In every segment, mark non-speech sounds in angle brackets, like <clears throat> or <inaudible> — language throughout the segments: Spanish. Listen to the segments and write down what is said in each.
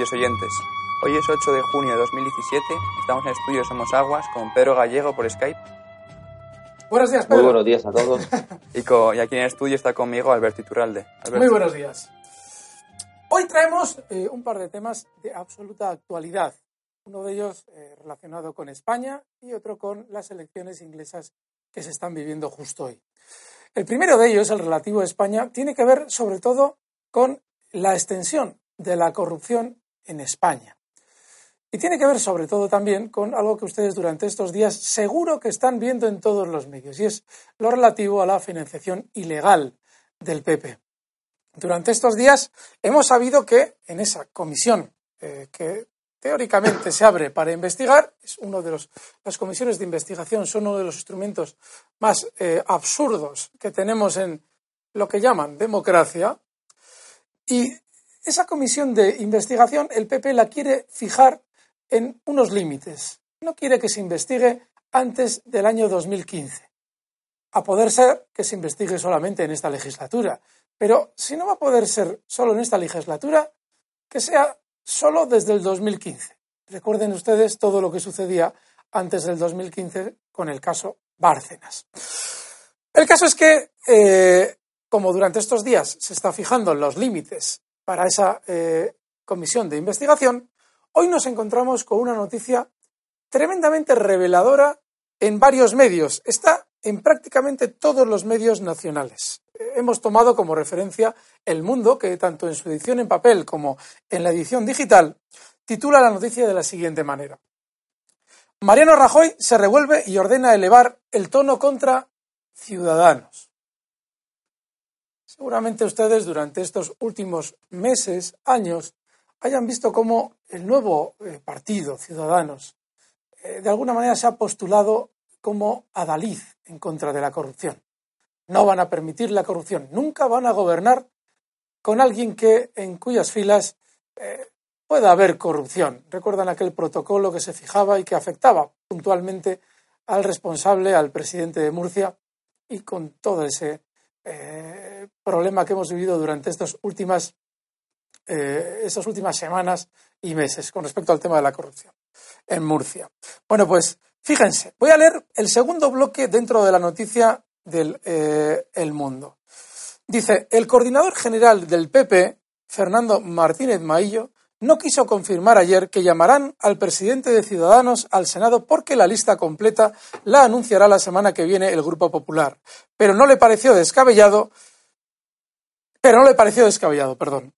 Queridos oyentes. Hoy es 8 de junio de 2017. Estamos en el estudio Somos Aguas con Pedro Gallego por Skype. Buenos días, Muy Pedro. buenos días a todos. <laughs> Y, aquí en el estudio está conmigo Alberto Iturralde. Alberto. Muy buenos días. Hoy traemos eh, un par de temas de absoluta actualidad. Uno de ellos eh, relacionado con España y otro con las elecciones inglesas que se están viviendo justo hoy. El primero de ellos, el relativo a España, tiene que ver sobre todo con la extensión de la corrupción en España. Y tiene que ver sobre todo también con algo que ustedes durante estos días seguro que están viendo en todos los medios, y es lo relativo a la financiación ilegal del PP. Durante estos días hemos sabido que en esa comisión eh, que teóricamente se abre para investigar, es uno de los, las comisiones de investigación son uno de los instrumentos más eh, absurdos que tenemos en lo que llaman democracia, y esa comisión de investigación el PP la quiere fijar en unos límites. No quiere que se investigue antes del año 2015. A poder ser que se investigue solamente en esta legislatura. Pero si no va a poder ser solo en esta legislatura, que sea solo desde el 2015. Recuerden ustedes todo lo que sucedía antes del 2015 con el caso Bárcenas. El caso es que, eh, como durante estos días se está fijando los límites para esa eh, comisión de investigación, hoy nos encontramos con una noticia tremendamente reveladora en varios medios. Está en prácticamente todos los medios nacionales. Hemos tomado como referencia El Mundo, que tanto en su edición en papel como en la edición digital titula la noticia de la siguiente manera. Mariano Rajoy se revuelve y ordena elevar el tono contra Ciudadanos. Seguramente ustedes durante estos últimos meses, años, hayan visto cómo el nuevo eh, partido, Ciudadanos, eh, de alguna manera se ha postulado como adalid en contra de la corrupción. No van a permitir la corrupción, nunca van a gobernar con alguien que en cuyas filas eh, pueda haber corrupción. Recuerdan aquel protocolo que se fijaba y que afectaba puntualmente al responsable, al presidente de Murcia, y con todo ese eh, problema que hemos vivido durante estas últimas, eh, estas últimas semanas y meses con respecto al tema de la corrupción en Murcia. Bueno, pues fíjense, voy a leer el segundo bloque dentro de la noticia del eh, El Mundo. Dice, el coordinador general del PP, Fernando Martínez Maillo, no quiso confirmar ayer que llamarán al presidente de Ciudadanos al Senado porque la lista completa la anunciará la semana que viene el Grupo Popular. Pero no le pareció descabellado, pero no le pareció descabellado, perdón.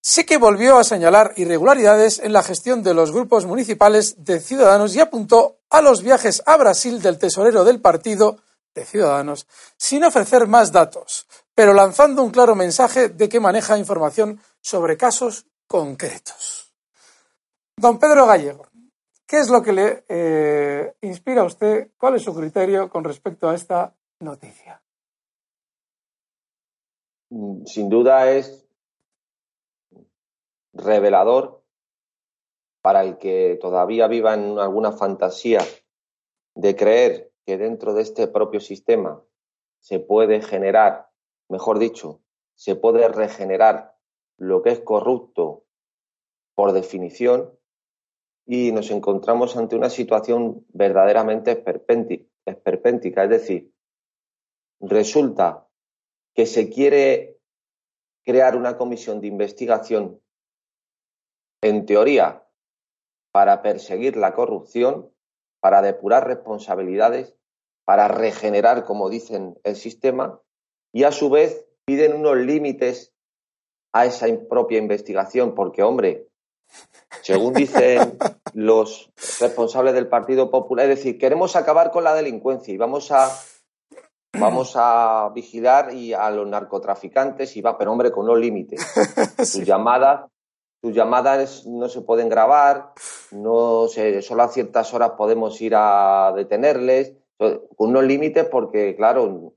Sí que volvió a señalar irregularidades en la gestión de los grupos municipales de Ciudadanos y apuntó a los viajes a Brasil del tesorero del partido de Ciudadanos sin ofrecer más datos. pero lanzando un claro mensaje de que maneja información sobre casos concretos. Don Pedro Gallego, ¿qué es lo que le eh, inspira a usted? ¿Cuál es su criterio con respecto a esta noticia? Mm, sin duda es revelador para el que todavía viva en alguna fantasía de creer que dentro de este propio sistema se puede generar, mejor dicho, se puede regenerar lo que es corrupto por definición y nos encontramos ante una situación verdaderamente esperpéntica. Es decir, resulta que se quiere crear una comisión de investigación, en teoría, para perseguir la corrupción, para depurar responsabilidades, para regenerar, como dicen, el sistema, y a su vez piden unos límites a esa propia investigación, porque, hombre, según dicen los responsables del Partido Popular, es decir, queremos acabar con la delincuencia y vamos a vamos a vigilar y a los narcotraficantes y va, pero hombre, con unos límites. <laughs> Sus llamadas tus llamadas no se pueden grabar, no sé, solo a ciertas horas podemos ir a detenerles, con unos límites porque, claro,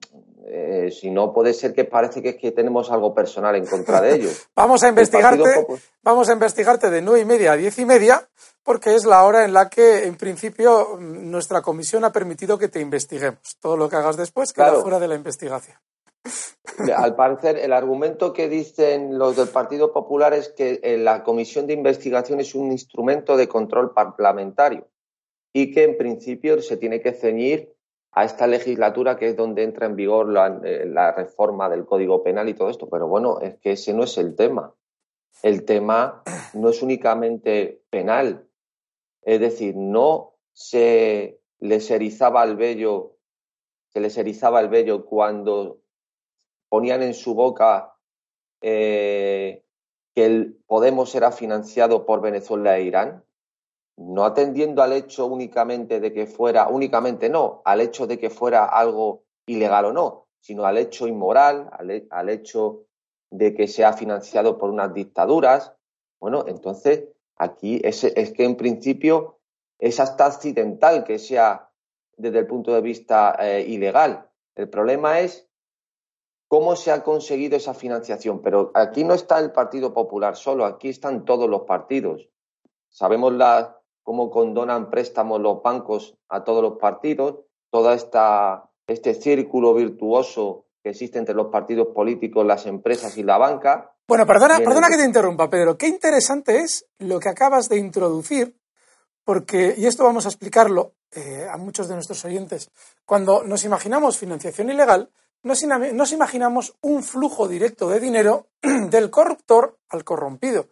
eh, si no puede ser que parece que, es que tenemos algo personal en contra de ellos. <laughs> vamos a investigarte, vamos a investigarte de nueve y media a diez y media, porque es la hora en la que, en principio, nuestra comisión ha permitido que te investiguemos. Todo lo que hagas después queda fuera de la investigación. Al parecer, el argumento que dicen los del Partido Popular es que eh, la comisión de investigación es un instrumento de control parlamentario y que en principio se tiene que ceñir a esta legislatura que es donde entra en vigor eh, la, reforma del Código Penal y todo esto. Pero bueno, es que ese no es el tema. El tema no es únicamente penal. Es decir, no se les erizaba el vello, se les erizaba el vello cuando ponían en su boca eh, que el Podemos era financiado por Venezuela e Irán, no atendiendo al hecho únicamente de que fuera, únicamente no, al hecho de que fuera algo ilegal o no, sino al hecho inmoral, al, hecho de que sea financiado por unas dictaduras. Bueno, entonces aquí es, es que en principio es hasta accidental que sea desde el punto de vista eh, ilegal. El problema es cómo se ha conseguido esa financiación. Pero aquí no está el Partido Popular solo, aquí están todos los partidos. Sabemos cómo condonan préstamos los bancos a todos los partidos, todo este círculo virtuoso que existe entre los partidos políticos, las empresas y la banca. Bueno, perdona, perdona que te interrumpa, Pedro. Qué interesante es lo que acabas de introducir, porque, y esto vamos a explicarlo eh, a muchos de nuestros oyentes, cuando nos imaginamos financiación ilegal, nos, imaginamos un flujo directo de dinero <clears throat> del corruptor al corrompido.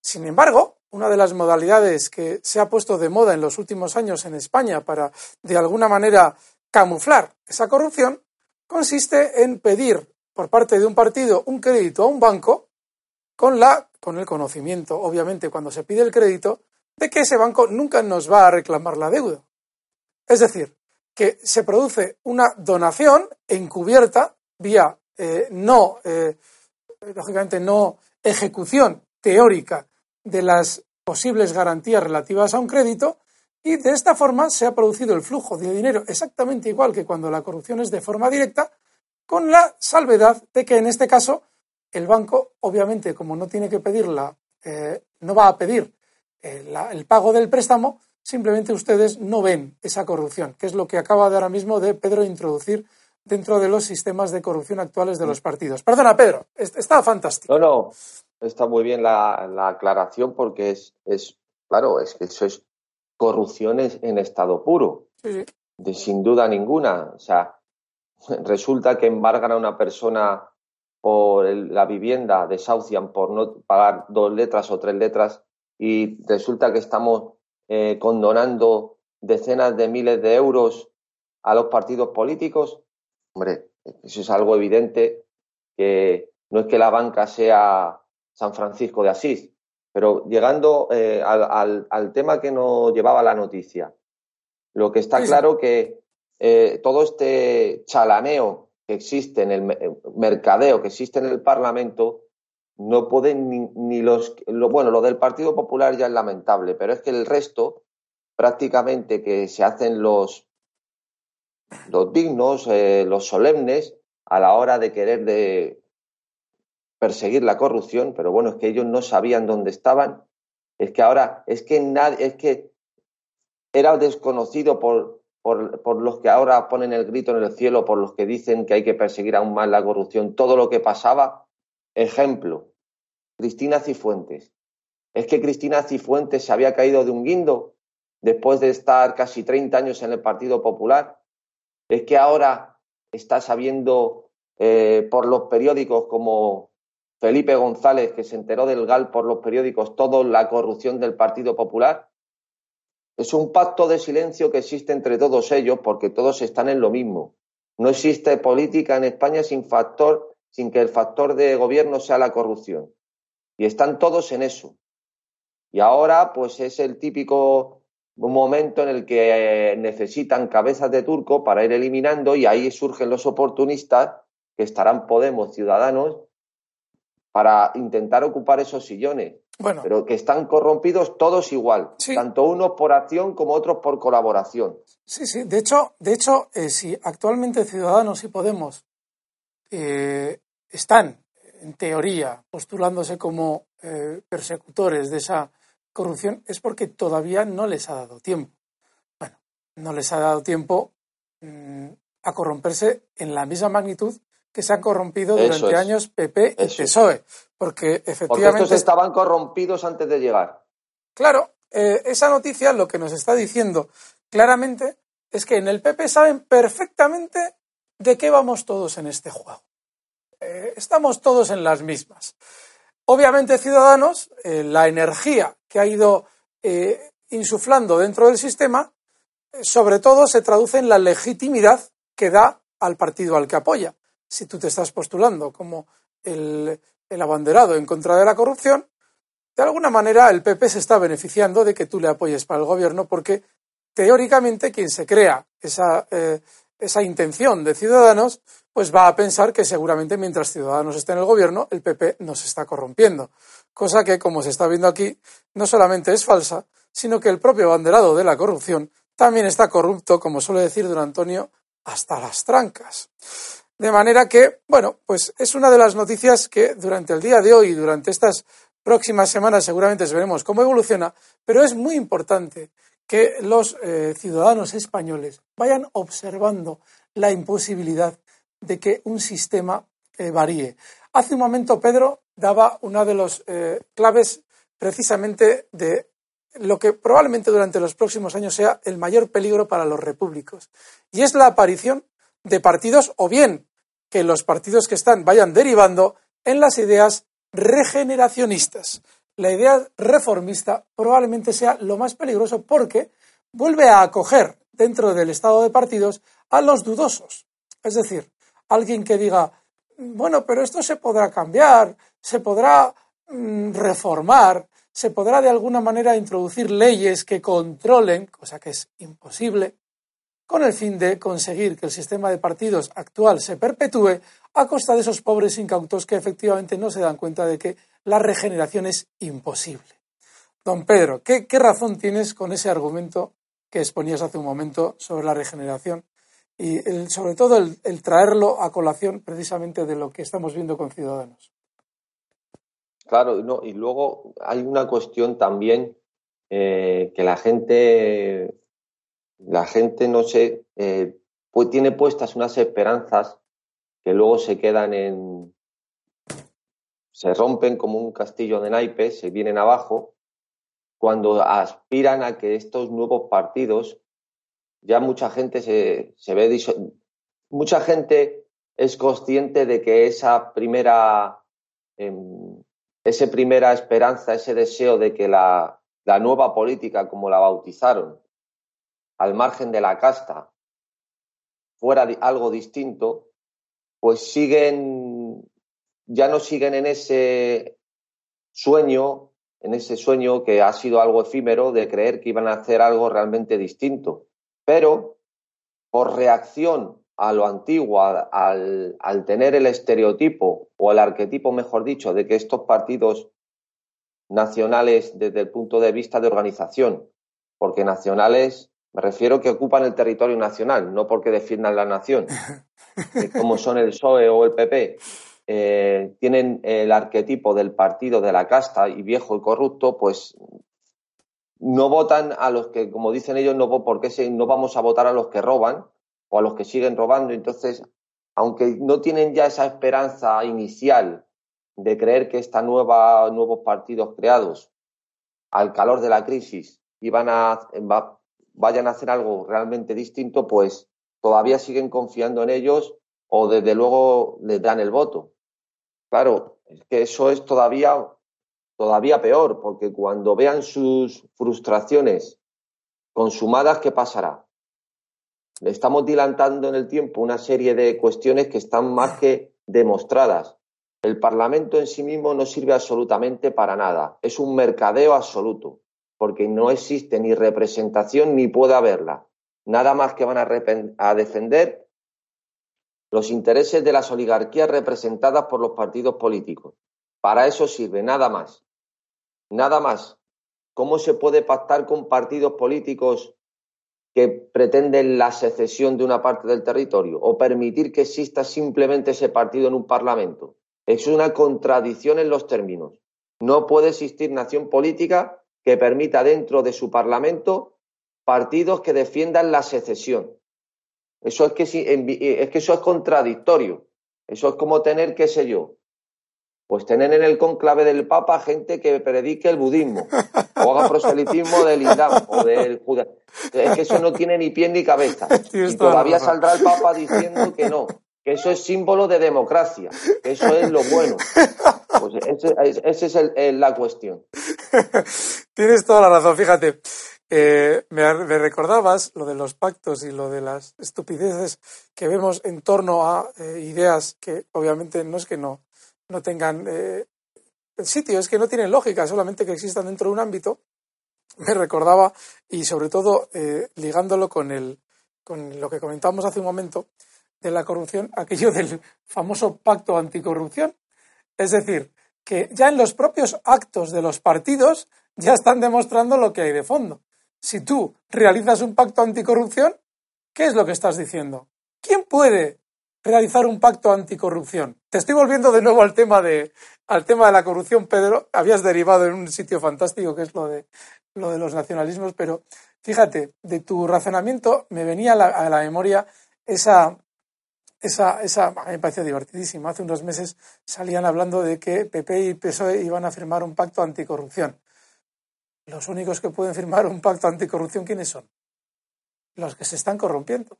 Sin embargo, una de las modalidades que se ha puesto de moda en los últimos años en España para, de alguna manera, camuflar esa corrupción, consiste en pedir por parte de un partido un crédito a un banco con, la, con el conocimiento, obviamente, cuando se pide el crédito, de que ese banco nunca nos va a reclamar la deuda. Es decir, que se produce una donación encubierta vía eh, no, eh, lógicamente no ejecución teórica de las posibles garantías relativas a un crédito y de esta forma se ha producido el flujo de dinero exactamente igual que cuando la corrupción es de forma directa, con la salvedad de que en este caso el banco, obviamente, como no tiene que pedirla, eh, no va a pedir el pago del préstamo, simplemente ustedes no ven esa corrupción, que es lo que acaba de ahora mismo de Pedro introducir dentro de los sistemas de corrupción actuales de los partidos. Perdona, Pedro, está fantástico. No, no, está muy bien la, aclaración porque es, es, claro, es que eso es corrupción en estado puro, de sin duda ninguna. O sea, resulta que embargan a una persona por la vivienda, desahucian por no pagar dos letras o tres letras y resulta que estamos eh, condonando decenas de miles de euros a los partidos políticos, hombre, eso es algo evidente que no es que la banca sea San Francisco de Asís, pero llegando eh, al, tema que nos llevaba la noticia, lo que está claro que eh, todo este chalaneo que existe en el mercadeo que existe en el Parlamento, no pueden ni, los bueno lo del Partido Popular ya es lamentable pero es que el resto prácticamente que se hacen los los dignos eh, los solemnes a la hora de querer de perseguir la corrupción pero bueno es que ellos no sabían dónde estaban es que ahora es que nadie es que era desconocido por, por, por los que ahora ponen el grito en el cielo por los que dicen que hay que perseguir aún más la corrupción todo lo que pasaba Ejemplo, Cristina Cifuentes. ¿Es que Cristina Cifuentes se había caído de un guindo después de estar casi 30 años en el Partido Popular? ¿Es que ahora está sabiendo eh, por los periódicos como Felipe González, que se enteró del GAL por los periódicos, toda la corrupción del Partido Popular? Es un pacto de silencio que existe entre todos ellos porque todos están en lo mismo. No existe política en España sin factor sin que el factor de gobierno sea la corrupción. Y están todos en eso. Y ahora, pues es el típico momento en el que eh, necesitan cabezas de turco para ir eliminando y ahí surgen los oportunistas que estarán Podemos, Ciudadanos, para intentar ocupar esos sillones. Bueno, pero que están corrompidos todos igual, tanto unos por acción como otros por colaboración. Sí, sí. De hecho, de hecho, eh, si actualmente Ciudadanos y Podemos eh, están, en teoría, postulándose como eh, persecutores de esa corrupción, es porque todavía no les ha dado tiempo. Bueno, no les ha dado tiempo mm, a corromperse en la misma magnitud que se han corrompido durante años PP y PSOE. Porque efectivamente. estos estaban corrompidos antes de llegar. Claro, eh, esa noticia lo que nos está diciendo claramente es que en el PP saben perfectamente de qué vamos todos en este juego. Eh, estamos todos en las mismas. Obviamente, Ciudadanos, eh, la energía que ha ido eh, insuflando dentro del sistema, sobre todo se traduce en la legitimidad que da al partido al que apoya. Si tú te estás postulando como el, abanderado en contra de la corrupción, de alguna manera el PP se está beneficiando de que tú le apoyes para el gobierno porque teóricamente quien se crea esa, esa intención de Ciudadanos pues va a pensar que seguramente mientras Ciudadanos esté en el gobierno, el PP no se está corrompiendo. Cosa que, como se está viendo aquí, no solamente es falsa, sino que el propio banderado de la corrupción también está corrupto, como suele decir don Antonio, hasta las trancas. De manera que, bueno, pues es una de las noticias que durante el día de hoy y durante estas próximas semanas seguramente veremos cómo evoluciona, pero es muy importante que los eh, ciudadanos españoles vayan observando la imposibilidad de que un sistema eh, varíe. Hace un momento Pedro daba una de las eh, claves precisamente de lo que probablemente durante los próximos años sea el mayor peligro para los repúblicos, y es la aparición de partidos o bien que los partidos que están vayan derivando en las ideas regeneracionistas. La idea reformista probablemente sea lo más peligroso porque vuelve a acoger dentro del estado de partidos a los dudosos. Es decir, alguien que diga, bueno, pero esto se podrá cambiar, se podrá mm, reformar, se podrá de alguna manera introducir leyes que controlen, cosa que es imposible, con el fin de conseguir que el sistema de partidos actual se perpetúe a costa de esos pobres incautos que efectivamente no se dan cuenta de que la regeneración es imposible. Don Pedro, ¿qué, razón tienes con ese argumento que exponías hace un momento sobre la regeneración y sobre todo el, traerlo a colación precisamente de lo que estamos viendo con Ciudadanos. Claro, no, y luego hay una cuestión también eh, que la gente, la gente no sé, eh, tiene puestas unas esperanzas que luego se quedan en, se rompen como un castillo de naipes, se vienen abajo, cuando aspiran a que estos nuevos partidos ya mucha gente se, se ve, mucha gente es consciente de que esa primera, em, esa primera esperanza, ese deseo de que la, la nueva política, como la bautizaron, al margen de la casta, fuera algo distinto, pues siguen, ya no siguen en ese sueño, en ese sueño que ha sido algo efímero de creer que iban a hacer algo realmente distinto. Pero por reacción a lo antiguo, al, tener el estereotipo o el arquetipo, mejor dicho, de que estos partidos nacionales desde el punto de vista de organización, porque nacionales me refiero que ocupan el territorio nacional, no porque defiendan la nación, <laughs> como son el PSOE o el PP, eh, tienen el arquetipo del partido de la casta y viejo y corrupto, pues no votan a los que, como dicen ellos, no, porque no vamos a votar a los que roban o a los que siguen robando. Entonces, aunque no tienen ya esa esperanza inicial de creer que esta nueva, nuevos partidos creados al calor de la crisis iban a, vayan a hacer algo realmente distinto, pues todavía siguen confiando en ellos o desde luego les dan el voto. Claro, es que eso es todavía, todavía peor, porque cuando vean sus frustraciones consumadas, ¿qué pasará? Le estamos dilantando en el tiempo una serie de cuestiones que están más que demostradas. El Parlamento en sí mismo no sirve absolutamente para nada. Es un mercadeo absoluto, porque no existe ni representación ni puede haberla. Nada más que van a, defender los intereses de las oligarquías representadas por los partidos políticos. Para eso sirve, nada más. Nada más. ¿Cómo se puede pactar con partidos políticos que pretenden la secesión de una parte del territorio o permitir que exista simplemente ese partido en un parlamento? Es una contradicción en los términos. No puede existir nación política que permita dentro de su parlamento partidos que defiendan la secesión. Eso es que, eh, es que eso es contradictorio. Eso es como tener, qué sé yo, pues tener en el conclave del Papa gente que predique el budismo o haga proselitismo del Islam o del judaísmo. Es que eso no tiene ni pie ni cabeza. <laughs> Y todavía saldrá el Papa diciendo que no, que eso es símbolo de democracia, que eso es lo bueno. Pues esa es la cuestión. <laughs> Tienes toda la razón, fíjate. Eh, me, recordabas lo de los pactos y lo de las estupideces que vemos en torno a eh, ideas que obviamente no es que no, no tengan eh, sitio, es que no tienen lógica, solamente que existan dentro de un ámbito. Me recordaba, y sobre todo eh, ligándolo con, el, con lo que comentábamos hace un momento, de la corrupción, aquello del famoso pacto anticorrupción. Es decir, que ya en los propios actos de los partidos ya están demostrando lo que hay de fondo. Si tú realizas un pacto anticorrupción, ¿qué es lo que estás diciendo? ¿Quién puede realizar un pacto anticorrupción? Te estoy volviendo de nuevo al tema de, al tema de la corrupción, Pedro. Habías derivado en un sitio fantástico que es lo de, lo de los nacionalismos, pero fíjate, de tu razonamiento me venía a la, a la memoria esa, esa, esa, a mí me pareció divertidísima. Hace unos meses salían hablando de que PP y PSOE iban a firmar un pacto anticorrupción. Los únicos que pueden firmar un pacto anticorrupción, ¿quiénes son? Los que se están corrompiendo.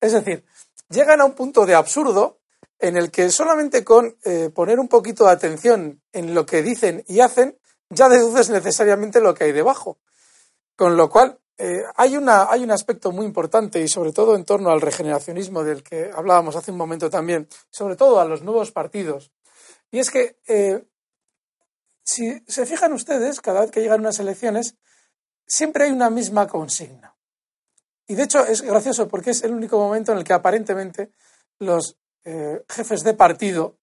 Es decir, llegan a un punto de absurdo en el que solamente con eh, poner un poquito de atención en lo que dicen y hacen, ya deduces necesariamente lo que hay debajo. Con lo cual, eh, hay, una, hay un aspecto muy importante y sobre todo en torno al regeneracionismo del que hablábamos hace un momento también, sobre todo a los nuevos partidos. Y es que eh, si se fijan ustedes, cada vez que llegan unas elecciones, siempre hay una misma consigna. Y de hecho es gracioso porque es el único momento en el que aparentemente los eh, jefes de partido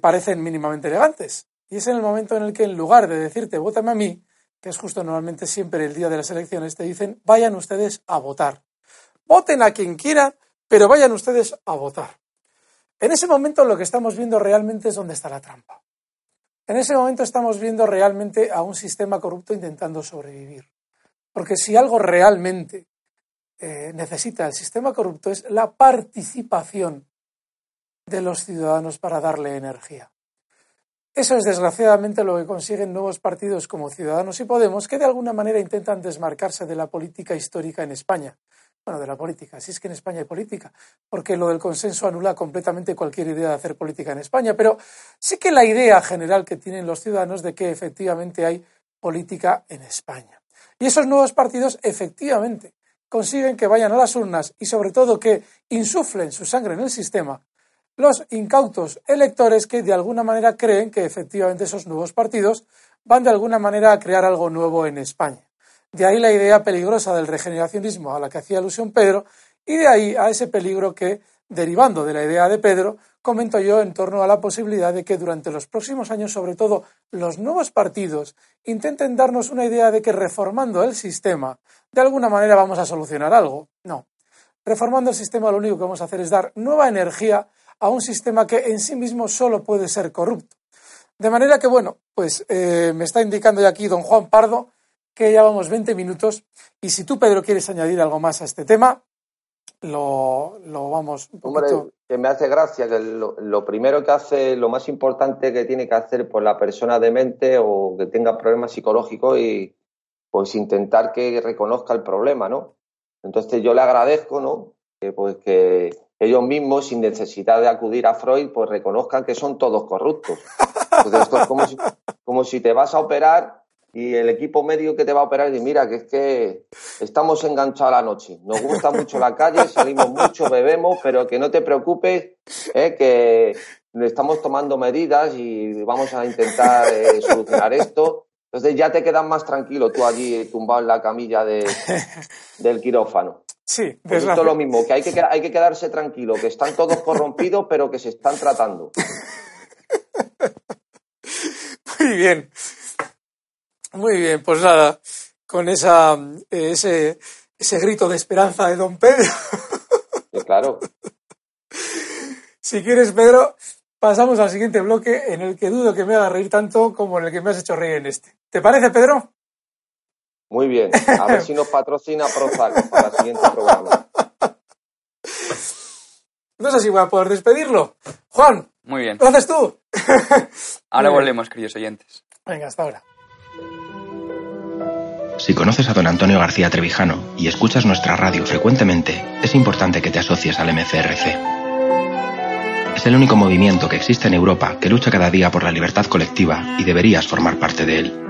parecen mínimamente elegantes. Y es en el momento en el que en lugar de decirte vótame a mí, que es justo normalmente siempre el día de las elecciones, te dicen vayan ustedes a votar. Voten a quien quieran, pero vayan ustedes a votar. En ese momento lo que estamos viendo realmente es dónde está la trampa. En ese momento estamos viendo realmente a un sistema corrupto intentando sobrevivir. Porque si algo realmente eh, necesita el sistema corrupto es la participación de los ciudadanos para darle energía. Eso es desgraciadamente lo que consiguen nuevos partidos como Ciudadanos y Podemos, que de alguna manera intentan desmarcarse de la política histórica en España bueno, de la política, si es que en España hay política, porque lo del consenso anula completamente cualquier idea de hacer política en España, pero sí que la idea general que tienen los ciudadanos de que efectivamente hay política en España. Y esos nuevos partidos efectivamente consiguen que vayan a las urnas y sobre todo que insuflen su sangre en el sistema los incautos electores que de alguna manera creen que efectivamente esos nuevos partidos van de alguna manera a crear algo nuevo en España. De ahí la idea peligrosa del regeneracionismo a la que hacía alusión Pedro Y de ahí a ese peligro que, derivando de la idea de Pedro, comento yo en torno a la posibilidad de que durante los próximos años, sobre todo los nuevos partidos, intenten darnos una idea de que reformando el sistema, de alguna manera vamos a solucionar algo. No. Reformando el sistema lo único que vamos a hacer es dar nueva energía a un sistema que en sí mismo solo puede ser corrupto. De manera que, bueno, pues eh, me está indicando ya aquí don Juan Pardo que ya vamos 20 minutos y si tú, Pedro, quieres añadir algo más a este tema, lo, vamos un. Hombre, que me hace gracia que lo, primero que hace, lo más importante que tiene que hacer por la persona demente o que tenga problemas psicológicos y pues intentar que reconozca el problema, ¿no? Entonces yo le agradezco, ¿no? Que, pues que ellos mismos, sin necesidad de acudir a Freud, pues reconozcan que son todos corruptos. Entonces, esto es como si, como si te vas a operar y el equipo médico que te va a operar y mira que es que estamos enganchados a la noche, nos gusta mucho la calle, salimos mucho, bebemos, pero que no te preocupes, ¿eh? que estamos tomando medidas y vamos a intentar eh, solucionar esto. Entonces ya te quedas más tranquilo tú allí tumbado en la camilla de, del quirófano. Sí, pues esto es lo mismo, que hay, que hay que quedarse tranquilo, que están todos corrompidos, pero que se están tratando. <laughs> Muy bien. Muy bien, pues nada, con esa, eh, ese, ese grito de esperanza de don Pedro. claro. <laughs> Si quieres, Pedro, pasamos al siguiente bloque en el que dudo que me haga reír tanto como en el que me has hecho reír en este. ¿Te parece, Pedro? Muy bien. A ver si nos patrocina Prozac para el siguiente programa. No sé si voy a poder despedirlo. Juan. Muy bien. ¿Lo haces tú? Ahora volvemos, queridos oyentes. Venga, hasta ahora. Si conoces a don Antonio García Trevijano y escuchas nuestra radio frecuentemente, es importante que te asocies al MCRC. Es el único movimiento que existe en Europa que lucha cada día por la libertad colectiva y deberías formar parte de él.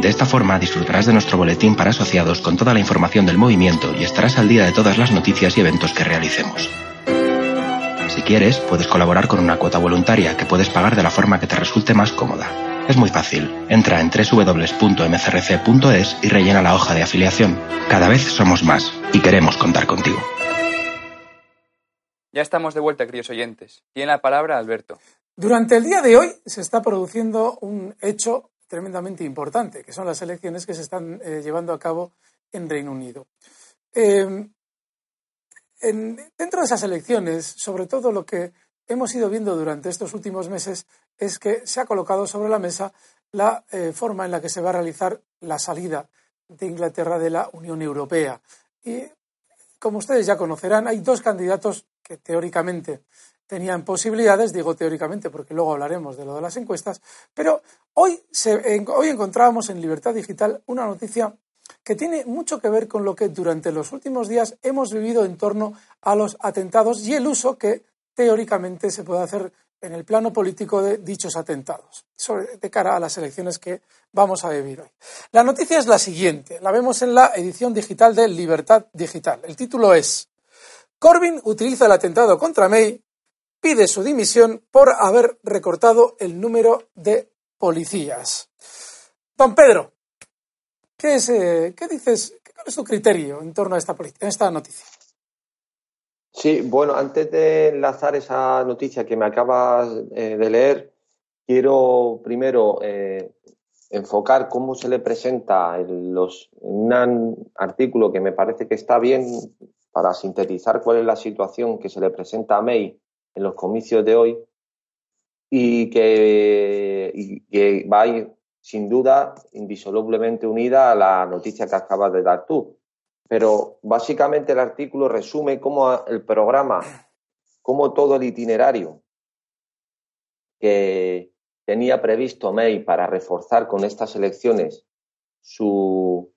De esta forma disfrutarás de nuestro boletín para asociados con toda la información del movimiento y estarás al día de todas las noticias y eventos que realicemos. Si quieres, puedes colaborar con una cuota voluntaria que puedes pagar de la forma que te resulte más cómoda. Es muy fácil. Entra en www.mcrc.es y rellena la hoja de afiliación. Cada vez somos más y queremos contar contigo. Ya estamos de vuelta, queridos oyentes. Tiene la palabra Alberto. Durante el día de hoy se está produciendo un hecho tremendamente importante, que son las elecciones que se están eh, llevando a cabo en Reino Unido. Em, dentro de esas elecciones, sobre todo lo que hemos ido viendo durante estos últimos meses es que se ha colocado sobre la mesa la eh, forma en la que se va a realizar la salida de Inglaterra de la Unión Europea. Y como ustedes ya conocerán, hay dos candidatos que teóricamente tenían posibilidades, digo teóricamente porque luego hablaremos de lo de las encuestas, pero hoy, hoy encontrábamos en Libertad Digital una noticia que tiene mucho que ver con lo que durante los últimos días hemos vivido en torno a los atentados y el uso que teóricamente se puede hacer en el plano político de dichos atentados, de cara a las elecciones que vamos a vivir hoy. La noticia es la siguiente, la vemos en la edición digital de Libertad Digital. El título es Corbyn utiliza el atentado contra May pide su dimisión por haber recortado el número de policías. Don Pedro, ¿qué, es, eh, ¿qué dices? ¿Cuál es tu criterio en torno a esta, noticia? Sí, bueno, antes de enlazar esa noticia que me acabas eh, de leer, quiero primero eh, enfocar cómo se le presenta en, los, en un artículo que me parece que está bien para sintetizar cuál es la situación que se le presenta a May en los comicios de hoy y que, va a ir sin duda indisolublemente unida a la noticia que acabas de dar tú. Pero básicamente el artículo resume cómo el programa, cómo todo el itinerario que tenía previsto May para reforzar con estas elecciones su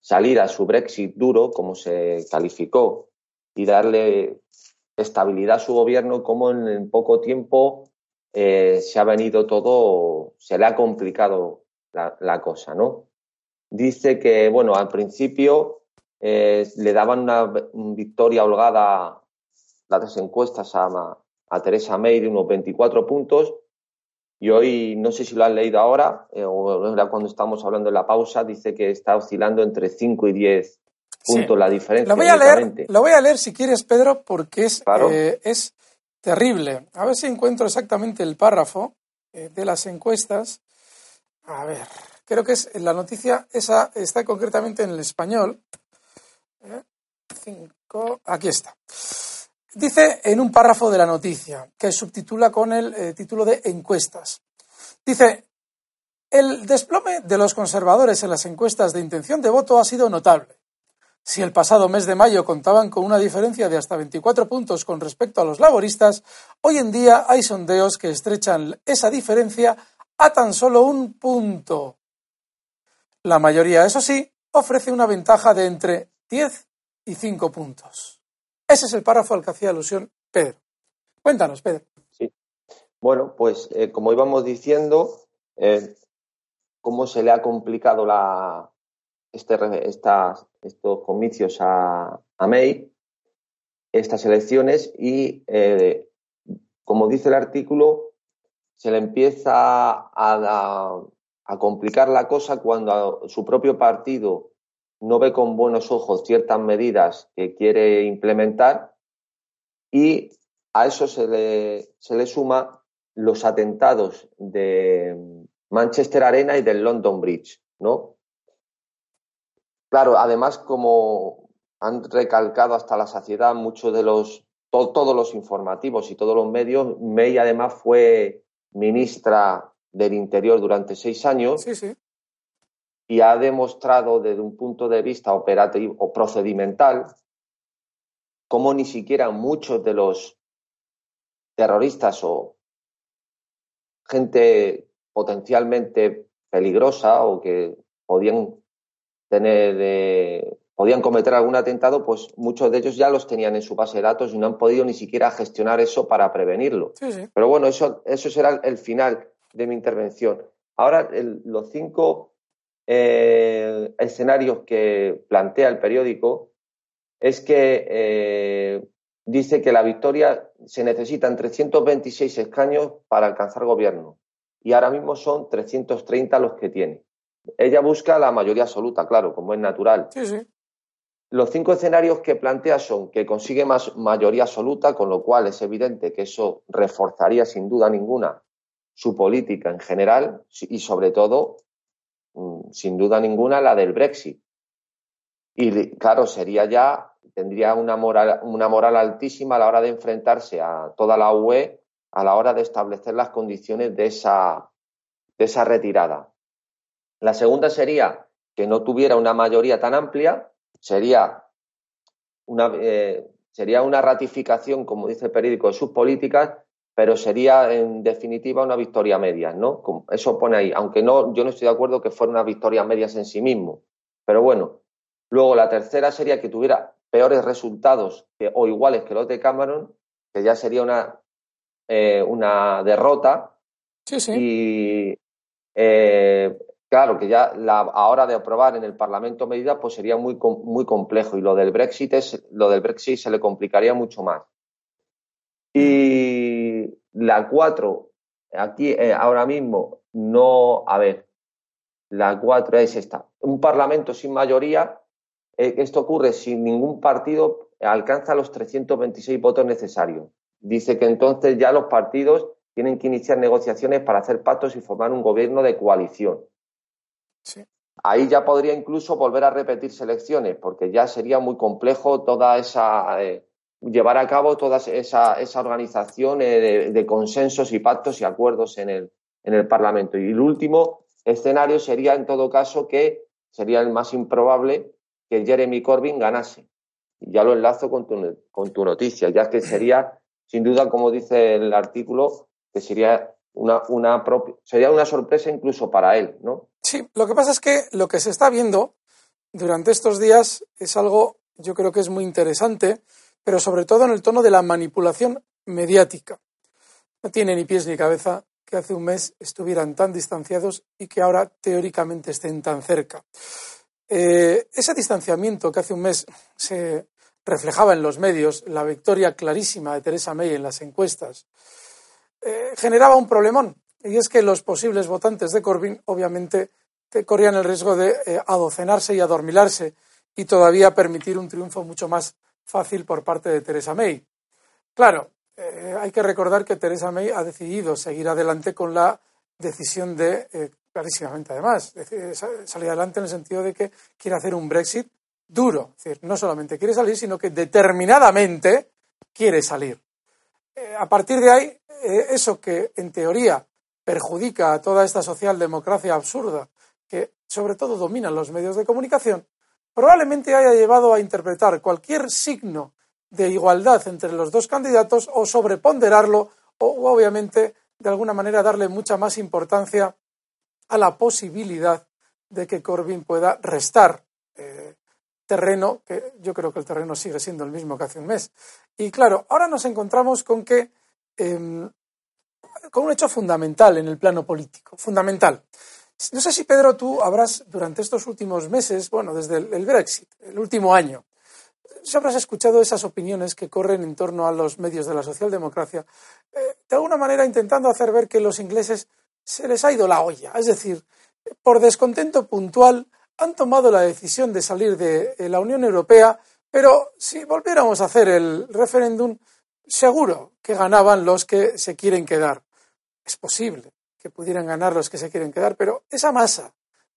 salida, su Brexit duro, como se calificó, y darle estabilidad a su gobierno, como en, poco tiempo eh, se ha venido todo, se le ha complicado la, cosa, ¿no? Dice que, bueno, al principio eh, le daban una victoria holgada las encuestas a, a Teresa May de unos 24 puntos y hoy, no sé si lo han leído ahora, eh, o cuando estamos hablando de la pausa, dice que está oscilando entre 5 y 10 puntos la diferencia. Lo voy, a leer, lo voy a leer si quieres, Pedro, porque es, eh, es terrible. A ver si encuentro exactamente el párrafo eh, de las encuestas. A ver, creo que es la noticia, esa está concretamente en el español. Eh, cinco, aquí está. Dice en un párrafo de la noticia, que subtitula con el título de encuestas. Dice, el desplome de los conservadores en las encuestas de intención de voto ha sido notable. Si el pasado mes de mayo contaban con una diferencia de hasta 24 puntos con respecto a los laboristas, hoy en día hay sondeos que estrechan esa diferencia a tan solo un punto. La mayoría, eso sí, ofrece una ventaja de entre 10 y 5 puntos. Ese es el párrafo al que hacía alusión Pedro. Cuéntanos, Pedro. Sí. Bueno, pues eh, como íbamos diciendo, eh, cómo se le ha complicado la, este, estos comicios a, May, estas elecciones, y eh, como dice el artículo, se le empieza a, a, complicar la cosa cuando su propio partido no ve con buenos ojos ciertas medidas que quiere implementar y a eso se le, se le suma los atentados de, Manchester Arena y del London Bridge, ¿no? Claro, además, como han recalcado hasta la saciedad muchos de los, todos los informativos y todos los medios, May además fue ministra del Interior durante seis años y ha demostrado desde un punto de vista operativo o procedimental cómo ni siquiera muchos de los terroristas o gente potencialmente peligrosa o que podían tener eh, podían cometer algún atentado, pues muchos de ellos ya los tenían en su base de datos y no han podido ni siquiera gestionar eso para prevenirlo. Pero bueno, eso, eso será el final de mi intervención. Ahora, los cinco eh, escenarios que plantea el periódico es que eh, dice que la victoria se necesitan 326 escaños para alcanzar gobierno y ahora mismo son 330 los que tiene. Ella busca la mayoría absoluta, claro, como es natural. Sí, sí. Los cinco escenarios que plantea son que consigue más mayoría absoluta, con lo cual es evidente que eso reforzaría sin duda ninguna su política en general y sobre todo, mm, sin duda ninguna, la del Brexit. Y claro, sería ya, tendría una moral, una moral altísima a la hora de enfrentarse a toda la UE a la hora de establecer las condiciones de esa, de esa retirada. La segunda sería que no tuviera una mayoría tan amplia, sería una, eh, sería una ratificación, como dice el periódico, de sus políticas, pero sería en definitiva una victoria media, ¿no? Eso pone ahí, aunque no, yo no estoy de acuerdo que fuera una victoria medias en sí mismo. Pero bueno, luego la tercera sería que tuviera peores resultados o iguales que los de Cameron, que ya sería una eh, una derrota. Sí, sí. Y eh, claro que ya la, a hora de aprobar en el Parlamento medidas, pues sería muy, muy complejo. Y lo del Brexit es, lo del Brexit se le complicaría mucho más. Y la cuatro, aquí eh, ahora mismo, no, a ver, la cuatro es esta. Un Parlamento sin mayoría, esto ocurre si ningún partido alcanza los 326 votos necesarios dice que entonces ya los partidos tienen que iniciar negociaciones para hacer pactos y formar un gobierno de coalición. Ahí ya podría incluso volver a repetir elecciones, porque ya sería muy complejo toda esa eh, llevar a cabo toda esa, esa organización eh, de, consensos y pactos y acuerdos en el, en el Parlamento. Y el último escenario sería, en todo caso, que sería el más improbable que Jeremy Corbyn ganase. Ya lo enlazo con tu, con tu noticia, ya que sería sin duda, como dice el artículo, que sería una, una sería una sorpresa incluso para él, ¿no? Sí, lo que pasa es que lo que se está viendo durante estos días es algo, yo creo que es muy interesante, pero sobre todo en el tono de la manipulación mediática. No tiene ni pies ni cabeza que hace un mes estuvieran tan distanciados y que ahora teóricamente estén tan cerca. Eh, ese distanciamiento que hace un mes se reflejaba en los medios la victoria clarísima de Teresa May en las encuestas, eh, generaba un problemón. Y es que los posibles votantes de Corbyn, obviamente, corrían el riesgo de eh, adocenarse y adormilarse y todavía permitir un triunfo mucho más fácil por parte de Theresa May. Claro, eh, hay que recordar que Theresa May ha decidido seguir adelante con la decisión de, eh, clarísimamente además, salir adelante en el sentido de que quiere hacer un Brexit duro. Es decir, no solamente quiere salir, sino que determinadamente quiere salir. A partir de ahí, eso que en teoría perjudica a toda esta socialdemocracia absurda, que sobre todo domina los medios de comunicación, probablemente haya llevado a interpretar cualquier signo de igualdad entre los dos candidatos o sobreponderarlo o obviamente de alguna manera darle mucha más importancia a la posibilidad de que Corbyn pueda restar eh, terreno, que yo creo que el terreno sigue siendo el mismo que hace un mes. Y claro, ahora nos encontramos con que em, con un hecho fundamental en el plano político, fundamental. No sé si, Pedro, tú habrás, durante estos últimos meses, bueno, desde el, Brexit, el último año, si habrás escuchado esas opiniones que corren en torno a los medios de la socialdemocracia, eh, de alguna manera intentando hacer ver que los ingleses se les ha ido la olla. Es decir, por descontento puntual han tomado la decisión de salir de la Unión Europea, pero si volviéramos a hacer el referéndum, seguro que ganaban los que se quieren quedar. Es posible, que pudieran ganar los que se quieren quedar, pero esa masa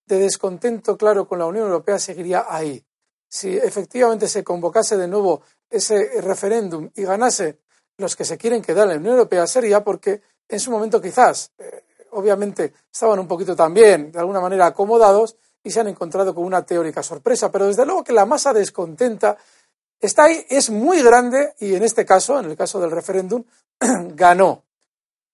de descontento, claro, con la Unión Europea seguiría ahí. Si efectivamente se convocase de nuevo ese referéndum y ganase los que se quieren quedar en la Unión Europea, sería porque en su momento quizás, eh, obviamente, estaban un poquito también, de alguna manera, acomodados y se han encontrado con una teórica sorpresa. Pero desde luego que la masa descontenta está ahí, es muy grande y en este caso, en el caso del referéndum, <clears throat> ganó.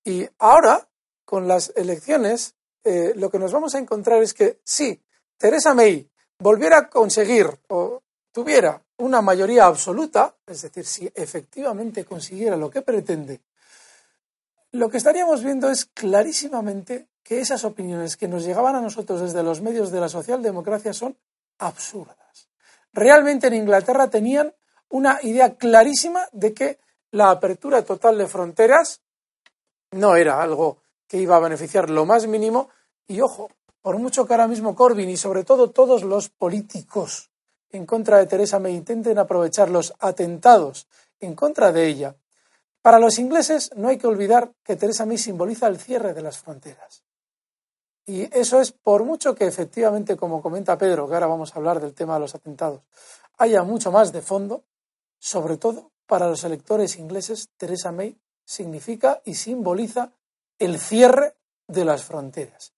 Y ahora con las elecciones, eh, lo que nos vamos a encontrar es que si Teresa May volviera a conseguir o tuviera una mayoría absoluta, es decir, si efectivamente consiguiera lo que pretende, lo que estaríamos viendo es clarísimamente que esas opiniones que nos llegaban a nosotros desde los medios de la socialdemocracia son absurdas. Realmente en Inglaterra tenían una idea clarísima de que la apertura total de fronteras no era algo que iba a beneficiar lo más mínimo. Y ojo, por mucho que ahora mismo Corbyn y sobre todo todos los políticos en contra de Teresa May intenten aprovechar los atentados en contra de ella, para los ingleses no hay que olvidar que Teresa May simboliza el cierre de las fronteras. Y eso es por mucho que efectivamente, como comenta Pedro, que ahora vamos a hablar del tema de los atentados, haya mucho más de fondo, sobre todo para los electores ingleses, Teresa May significa y simboliza el cierre de las fronteras.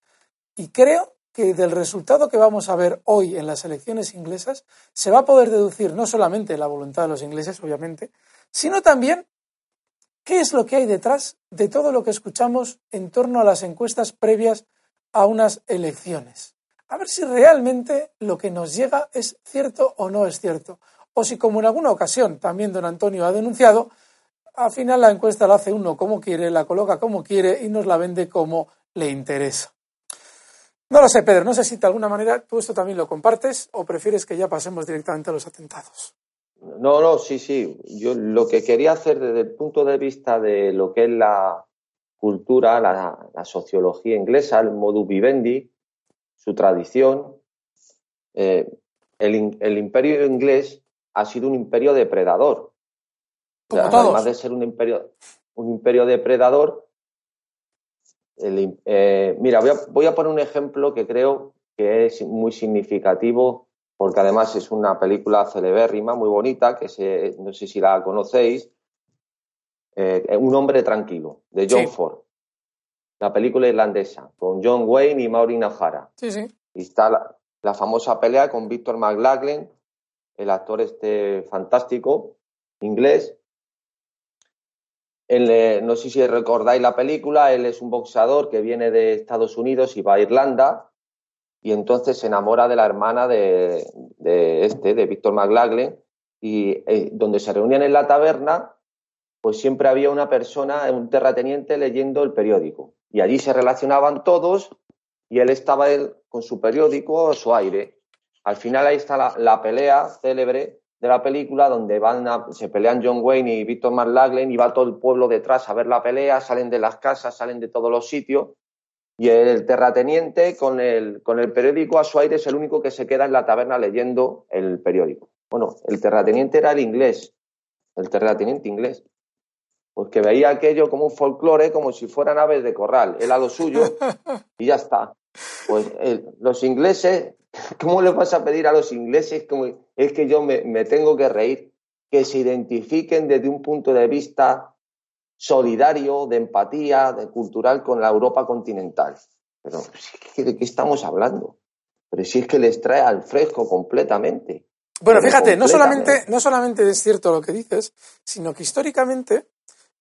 Y creo que del resultado que vamos a ver hoy en las elecciones inglesas se va a poder deducir no solamente la voluntad de los ingleses, obviamente, sino también qué es lo que hay detrás de todo lo que escuchamos en torno a las encuestas previas a unas elecciones. A ver si realmente lo que nos llega es cierto o no es cierto. O si, como en alguna ocasión también don Antonio ha denunciado, al final la encuesta la hace uno como quiere, la coloca como quiere y nos la vende como le interesa. No lo sé, Pedro, no sé si de alguna manera tú esto también lo compartes o prefieres que ya pasemos directamente a los atentados. No, no, sí, sí. Yo lo que quería hacer desde el punto de vista de lo que es la cultura, la, sociología inglesa, el modus vivendi, su tradición, eh, el imperio inglés ha sido un imperio depredador además de ser un imperio, un imperio depredador, eh, mira, voy a, poner un ejemplo que creo que es muy significativo, porque además es una película celebérrima, muy bonita, que no sé si la conocéis, eh, Un hombre tranquilo, de John Ford. La película irlandesa, con John Wayne y Maureen O'Hara. Sí, sí. Y está la, la famosa pelea con Victor McLaglen, el actor este fantástico inglés, eh, no sé si recordáis la película, él es un boxeador que viene de Estados Unidos y va a Irlanda y entonces se enamora de la hermana de, este, de Víctor McLaglen, y eh, donde se reunían en la taberna, pues siempre había una persona, un terrateniente, leyendo el periódico. Y allí se relacionaban todos y él estaba con su periódico a su aire. Al final ahí está la pelea célebre de la película donde van se pelean John Wayne y Victor McLaglen y va todo el pueblo detrás a ver la pelea, salen de las casas, salen de todos los sitios y el terrateniente con el, con el periódico a su aire es el único que se queda en la taberna leyendo el periódico. Bueno, el terrateniente era el inglés, el terrateniente inglés. Pues que veía aquello como un folclore, como si fueran aves de corral. Él a lo suyo <laughs> y ya está. Pues los ingleses, <laughs> ¿cómo le vas a pedir a los ingleses? Como, es que yo me, me tengo que reír, que se identifiquen desde un punto de vista solidario, de empatía, de cultural con la Europa continental. Pero ¿de qué estamos hablando? Pero si es que les trae al fresco completamente. Bueno, fíjate, no solamente, no solamente es cierto lo que dices, sino que históricamente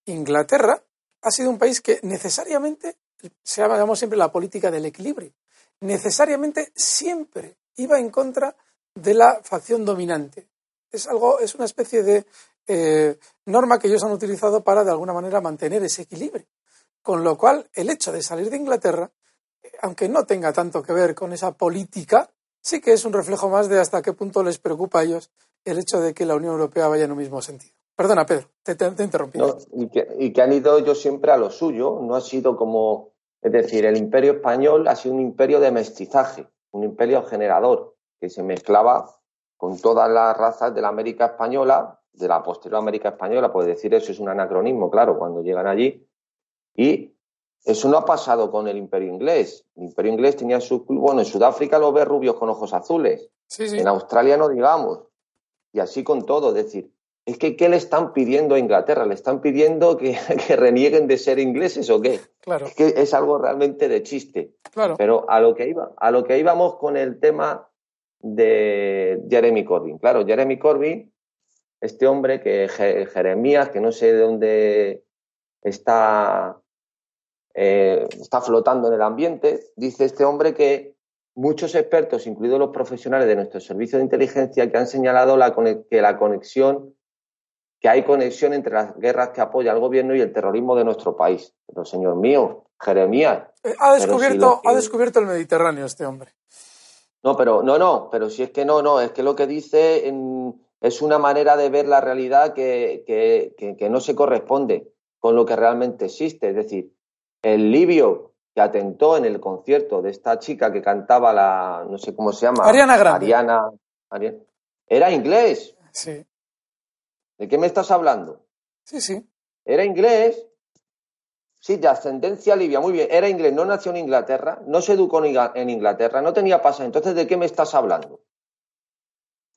Inglaterra ha sido un país que necesariamente, se llama siempre la política del equilibrio, necesariamente siempre iba en contra de la facción dominante. Es algo, es una especie de eh, norma que ellos han utilizado para, de alguna manera, mantener ese equilibrio. Con lo cual, el hecho de salir de Inglaterra, aunque no tenga tanto que ver con esa política, sí que es un reflejo más de hasta qué punto les preocupa a ellos el hecho de que la Unión Europea vaya en un mismo sentido. Perdona, Pedro, te, te, interrumpí. y, que, y, que, han ido ellos siempre a lo suyo, no ha sido como, es decir, el imperio español ha sido un imperio de mestizaje, un imperio generador, que se mezclaba con todas las razas de la América española de la posterior América Española, puede decir eso es un anacronismo, claro, cuando llegan allí. Y eso no ha pasado con el Imperio Inglés. El Imperio Inglés tenía su... Bueno, en Sudáfrica lo ve rubios con ojos azules. En Australia no digamos. Y así con todo. Es decir, es que ¿qué le están pidiendo a Inglaterra? ¿Le están pidiendo que, <laughs> que renieguen de ser ingleses o qué? Claro. Es que es algo realmente de chiste. Claro. Pero a lo que iba, a lo que íbamos con el tema de Jeremy Corbyn. Claro, Jeremy Corbyn este hombre que Jeremías, que no sé de dónde está, eh, está flotando en el ambiente, dice este hombre que muchos expertos, incluidos los profesionales de nuestro servicio de inteligencia, que han señalado la, que la conexión, que hay conexión entre las guerras que apoya el gobierno y el terrorismo de nuestro país. Pero, señor mío, Jeremías. Eh, ha, descubierto, ha descubierto el Mediterráneo este hombre. No, pero no, no, pero si es que no, no, es que lo que dice en, es una manera de ver la realidad que, que, no se corresponde con lo que realmente existe. Es decir, el libio que atentó en el concierto de esta chica que cantaba la, no sé cómo se llama. Ariana Grande. Ariana, era inglés. Sí. ¿De qué me estás hablando? Sí, sí. Era inglés. Sí, de ascendencia libia, muy bien. Era inglés, no nació en Inglaterra, no se educó en Inglaterra, no tenía pasaje. Entonces, ¿de qué me estás hablando?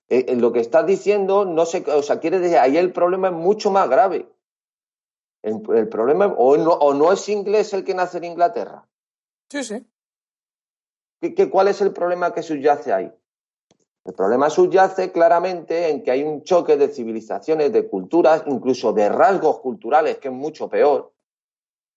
Eh, eh, lo que estás diciendo no sé, o sea, quiere decir, ahí el problema es mucho más grave. El, problema, o no, o no es inglés el que nace en Inglaterra. Sí, sí. ¿Qué, cuál es el problema que subyace ahí? El problema subyace claramente en que hay un choque de civilizaciones, de culturas, incluso de rasgos culturales, que es mucho peor,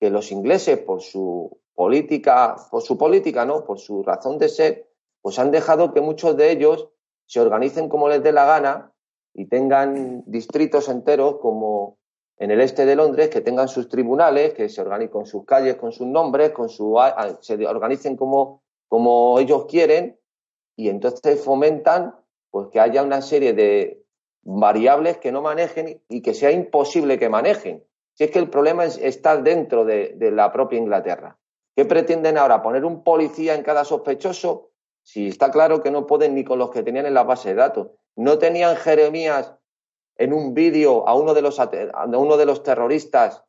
que los ingleses por su política, por su política, ¿no? Por su razón de ser, pues han dejado que muchos de ellos se organicen como les dé la gana y tengan distritos enteros como en el este de Londres, que tengan sus tribunales, que se organicen con sus calles, con sus nombres, con su, se organicen como, como ellos quieren y entonces fomentan pues que haya una serie de variables que no manejen y que sea imposible que manejen. Si es que el problema es, está dentro de, de la propia Inglaterra. ¿Qué pretenden ahora? ¿Poner un policía en cada sospechoso? Si está claro que no pueden ni con los que tenían en la base de datos. No tenían Jeremías en un vídeo a uno de los, a uno de los terroristas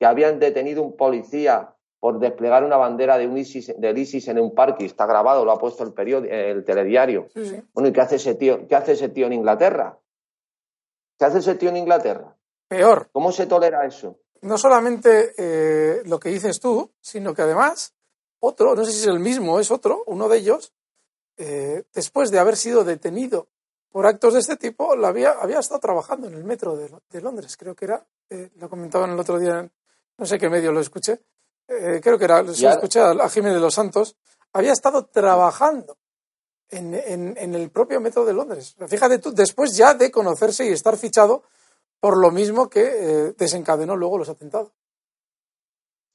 que habían detenido un policía por desplegar una bandera de un ISIS, del ISIS en un parque. Está grabado, lo ha puesto el, periódico, el telediario. Bueno, ¿y qué hace, ese tío, qué hace ese tío en Inglaterra? ¿Qué hace ese tío en Inglaterra? Peor. ¿Cómo se tolera eso? No solamente eh, lo que dices tú, sino que además otro, no sé si es el mismo, es otro, uno de ellos, eh, después de haber sido detenido por actos de este tipo, había, había estado trabajando en el metro de, Londres, creo que era, eh, lo comentaban el otro día, no sé qué medio lo escuché, eh, creo que era, lo escuché a, Jiménez de los Santos, había estado trabajando en, en, el propio metro de Londres. Fíjate tú, después ya de conocerse y estar fichado por lo mismo que desencadenó luego los atentados.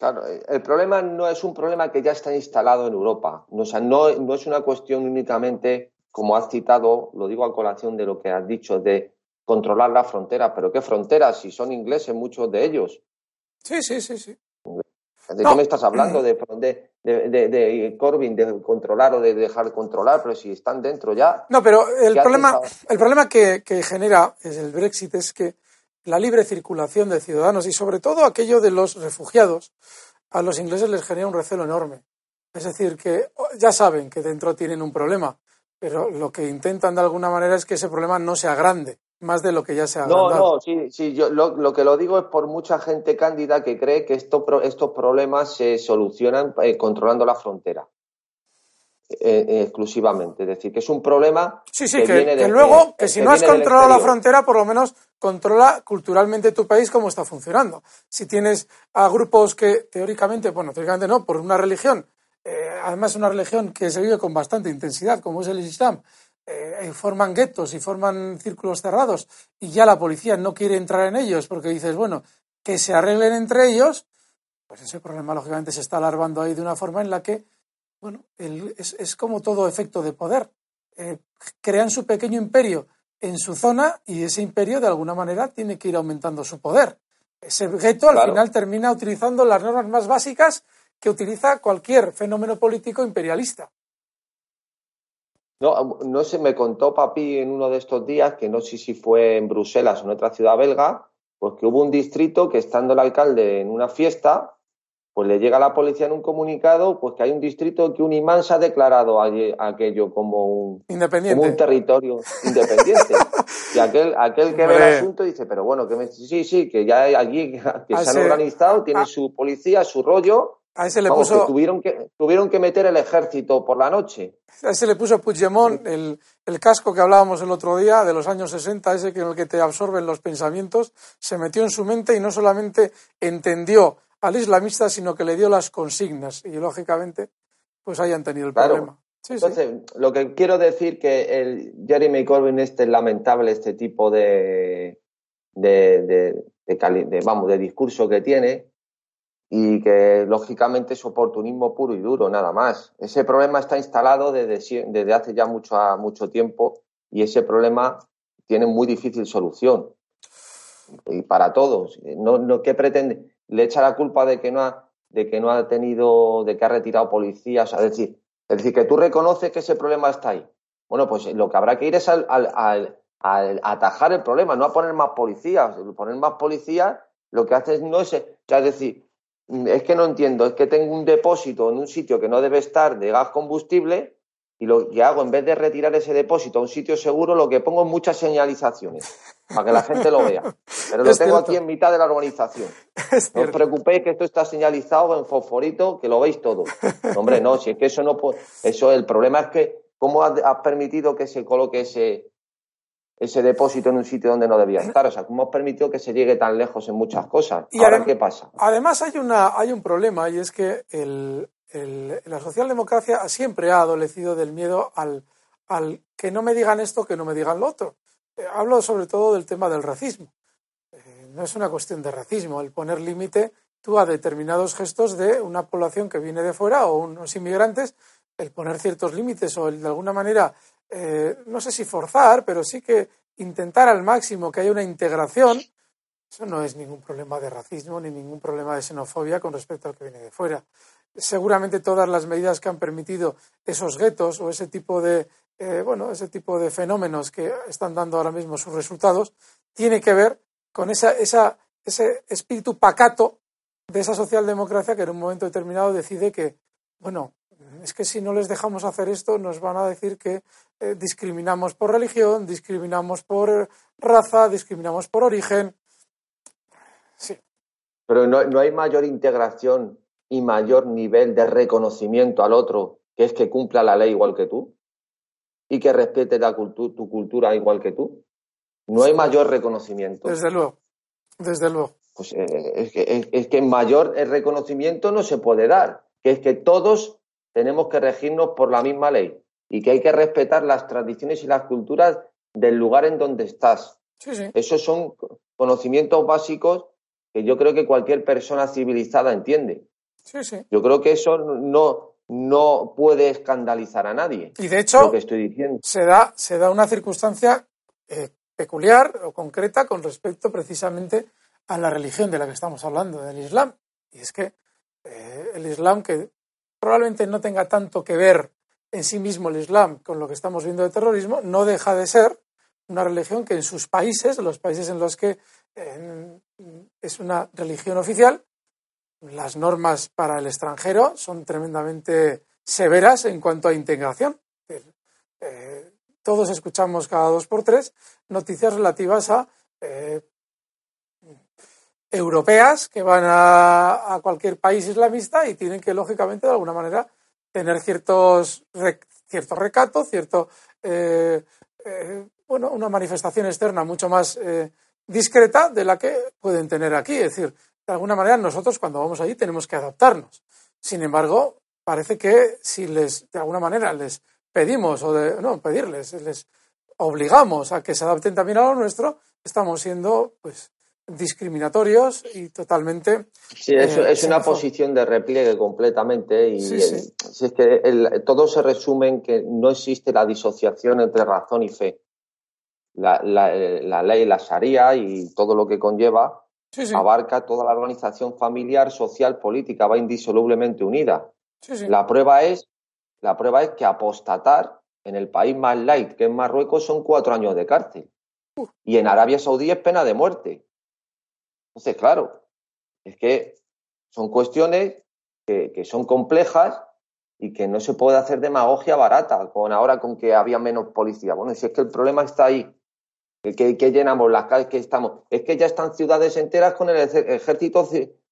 Claro, eh, el problema no es un problema que ya está instalado en Europa. O sea, no, no es una cuestión únicamente, como has citado, lo digo a colación de lo que has dicho, de controlar la frontera. Pero ¿qué fronteras? Si son ingleses muchos de ellos. Sí, sí, sí, sí. ¿De qué me estás hablando? De, de, de, de, Corbyn, de controlar o de dejar de controlar, pero si están dentro ya. No, pero el problema, el problema que, que genera es el Brexit es que la libre circulación de ciudadanos y sobre todo aquello de los refugiados, a los ingleses les genera un recelo enorme. Es decir, que ya saben que dentro tienen un problema, pero lo que intentan de alguna manera es que ese problema no sea grande, más de lo que ya se ha No, no, sí, sí, yo lo, que lo digo es por mucha gente cándida que cree que esto, estos problemas se solucionan eh, controlando la frontera. Eh, eh, exclusivamente. Es decir, que es un problema. Sí, sí, que, luego, que, si no has controlado la frontera, por lo menos controla culturalmente tu país cómo está funcionando. Si tienes a grupos que teóricamente, bueno, teóricamente no, por una religión, eh, además una religión que se vive con bastante intensidad, como es el Islam, forman guetos y forman círculos cerrados y ya la policía no quiere entrar en ellos porque dices, bueno, que se arreglen entre ellos, pues ese problema lógicamente se está alarmando ahí de una forma en la que bueno, es, como todo efecto de poder. Eh, crean su pequeño imperio en su zona y ese imperio de alguna manera tiene que ir aumentando su poder. Ese gueto al final termina utilizando las normas más básicas que utiliza cualquier fenómeno político imperialista. No, no se me contó Papi en uno de estos días, que no sé si fue en Bruselas o en otra ciudad belga, pues que hubo un distrito que estando el alcalde en una fiesta, pues le llega a la policía en un comunicado pues que hay un distrito que un imán se ha declarado aquello como un, independiente. un territorio independiente. <laughs> y aquel, aquel que ve el asunto dice, pero bueno, que sí, sí, que ya hay allí que se han organizado, tiene su policía, su rollo. A ese le puso... tuvieron, que, tuvieron que meter el ejército por la noche. A ese le puso Puigdemont el, el casco que hablábamos el otro día de los años 60, ese que en el que te absorben los pensamientos, se metió en su mente y no solamente entendió al islamista, sino que le dio las consignas y lógicamente pues hayan tenido el problema. Entonces, lo que quiero decir que el Jeremy Corbyn este es lamentable este tipo de, de, vamos, de discurso que tiene y que lógicamente es oportunismo puro y duro, nada más. Ese problema está instalado desde, desde hace ya mucho, mucho tiempo y ese problema tiene muy difícil solución. Y para todos. No, no, ¿Qué pretende? le echa la culpa de que no ha, de que no ha tenido, de que ha retirado policías, es decir, es decir, que tú reconoces que ese problema está ahí. Bueno, pues lo que habrá que ir es al, al, atajar el problema, no a poner más policías. Poner más policías lo que hace no es, es decir, es que no entiendo, es que tengo un depósito en un sitio que no debe estar de gas combustible y lo que hago, en vez de retirar ese depósito a un sitio seguro, lo que pongo es muchas señalizaciones para que la gente lo vea. <laughs> Pero lo tengo aquí en mitad de la organización. <laughs> no os preocupéis que esto está señalizado en fosforito, que lo veis todo. <laughs> hombre, no, si es que eso no puede. Eso, el problema es que, ¿cómo has, permitido que se coloque ese, ese depósito en un sitio donde no debía estar? O sea, ¿cómo has permitido que se llegue tan lejos en muchas cosas? ¿Y ahora qué pasa? Además, hay, una, hay un problema y es que el, la socialdemocracia siempre ha adolecido del miedo al, al, que no me digan esto, que no me digan lo otro. Eh, hablo sobre todo del tema del racismo. Eh, no es una cuestión de racismo el poner límite tú a determinados gestos de una población que viene de fuera o unos inmigrantes, el poner ciertos límites o el de alguna manera, eh, no sé si forzar, pero sí que intentar al máximo que haya una integración, eso no es ningún problema de racismo ni ningún problema de xenofobia con respecto al que viene de fuera. Seguramente todas las medidas que han permitido esos guetos o ese tipo de eh, bueno ese tipo de fenómenos que están dando ahora mismo sus resultados tiene que ver con esa, esa, ese espíritu pacato de esa socialdemocracia que en un momento determinado decide que bueno es que si no les dejamos hacer esto nos van a decir que eh, discriminamos por religión discriminamos por raza discriminamos por origen sí pero no, no hay mayor integración y mayor nivel de reconocimiento al otro, que es que cumpla la ley igual que tú y que respete la tu cultura igual que tú. No hay mayor reconocimiento. Desde luego, desde luego. Pues eh, es, que, es, que mayor reconocimiento no se puede dar, que es que todos tenemos que regirnos por la misma ley y que hay que respetar las tradiciones y las culturas del lugar en donde estás. Sí, sí. Esos son conocimientos básicos que yo creo que cualquier persona civilizada entiende. Yo creo que eso no, no puede escandalizar a nadie. Y de hecho, lo que estoy diciendo. Se, da, se da una circunstancia eh, peculiar o concreta con respecto precisamente a la religión de la que estamos hablando, del Islam. Y es que eh, el Islam, que probablemente no tenga tanto que ver en sí mismo el Islam con lo que estamos viendo de terrorismo, no deja de ser una religión que en sus países, los países en los que es una religión oficial, las normas para el extranjero son tremendamente severas en cuanto a integración. Eh, todos escuchamos cada dos por tres noticias relativas a eh, europeas que van a, cualquier país islamista y tienen que, lógicamente, de alguna manera, tener ciertos, cierto recato, cierto, eh, bueno, una manifestación externa mucho más discreta de la que pueden tener aquí. Es decir, de alguna manera nosotros cuando vamos allí tenemos que adaptarnos. Sin embargo, parece que si les, de alguna manera, les pedimos, o de, no, pedirles, les obligamos a que se adapten también a lo nuestro, estamos siendo, pues, discriminatorios y totalmente. Sí, es, una posición de repliegue completamente y Si es que todo se resume en que no existe la disociación entre razón y fe. La, la, la ley, la Sharia y todo lo que conlleva abarca toda la organización familiar, social, política, va indisolublemente unida. La prueba es, la prueba es que apostatar en el país más light, que es Marruecos, son cuatro años de cárcel. Y en Arabia Saudí es pena de muerte. Entonces, claro, es que son cuestiones que, que, son complejas y que no se puede hacer demagogia barata con ahora con que había menos policía. Bueno, si es que el problema está ahí que, llenamos las calles que estamos. Es que ya están ciudades enteras con el ejército